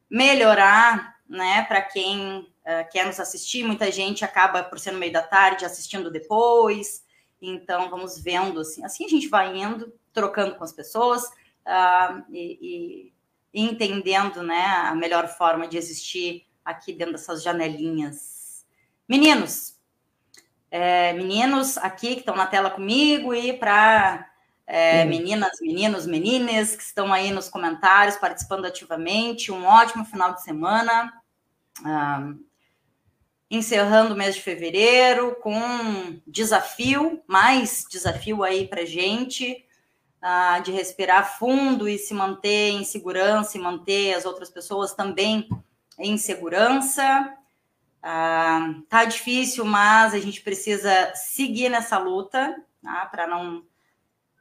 melhorar né, para quem uh, quer nos assistir. Muita gente acaba, por ser no meio da tarde, assistindo depois. Então, vamos vendo assim. Assim a gente vai indo, trocando com as pessoas uh, e, e, entendendo né, a melhor forma de existir aqui dentro dessas janelinhas. Meninos, é, meninos aqui que estão na tela comigo e para é, meninas, meninos, menines que estão aí nos comentários participando ativamente. Um ótimo final de semana. Uh, encerrando o mês de fevereiro com um desafio, mais desafio aí para gente, uh, de respirar fundo e se manter em segurança e manter as outras pessoas também em segurança. Uh, tá difícil, mas a gente precisa seguir nessa luta, tá? para não,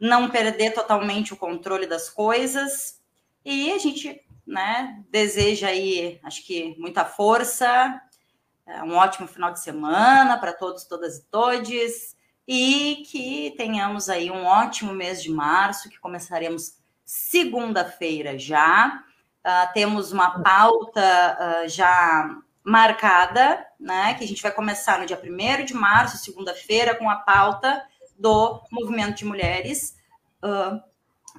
não perder totalmente o controle das coisas. E a gente né, deseja aí, acho que muita força, é, um ótimo final de semana para todos, todas e todes, e que tenhamos aí um ótimo mês de março, que começaremos segunda-feira já. Uh, temos uma pauta uh, já marcada, né? Que a gente vai começar no dia 1 de março, segunda-feira, com a pauta do movimento de mulheres, uh,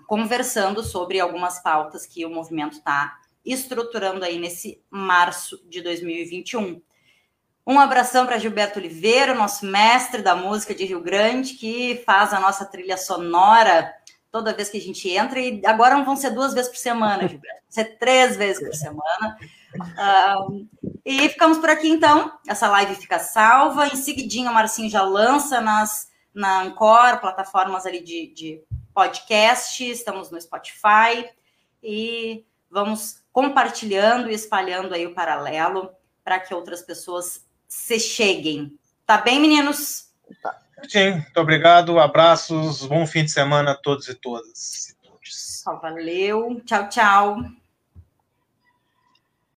conversando sobre algumas pautas que o movimento está estruturando aí nesse março de 2021. Um abração para Gilberto Oliveira, nosso mestre da música de Rio Grande, que faz a nossa trilha sonora toda vez que a gente entra, e agora não vão ser duas vezes por semana, Gilberto, vão ser três vezes por semana. E ficamos por aqui então. Essa live fica salva. Em seguidinho, o Marcinho já lança nas, na Ancor, plataformas ali de, de podcast. Estamos no Spotify. E vamos compartilhando e espalhando aí o paralelo para que outras pessoas se cheguem. Tá bem, meninos? Tá. Sim, muito obrigado. Abraços. Bom fim de semana a todos e todas. Valeu. Tchau, tchau.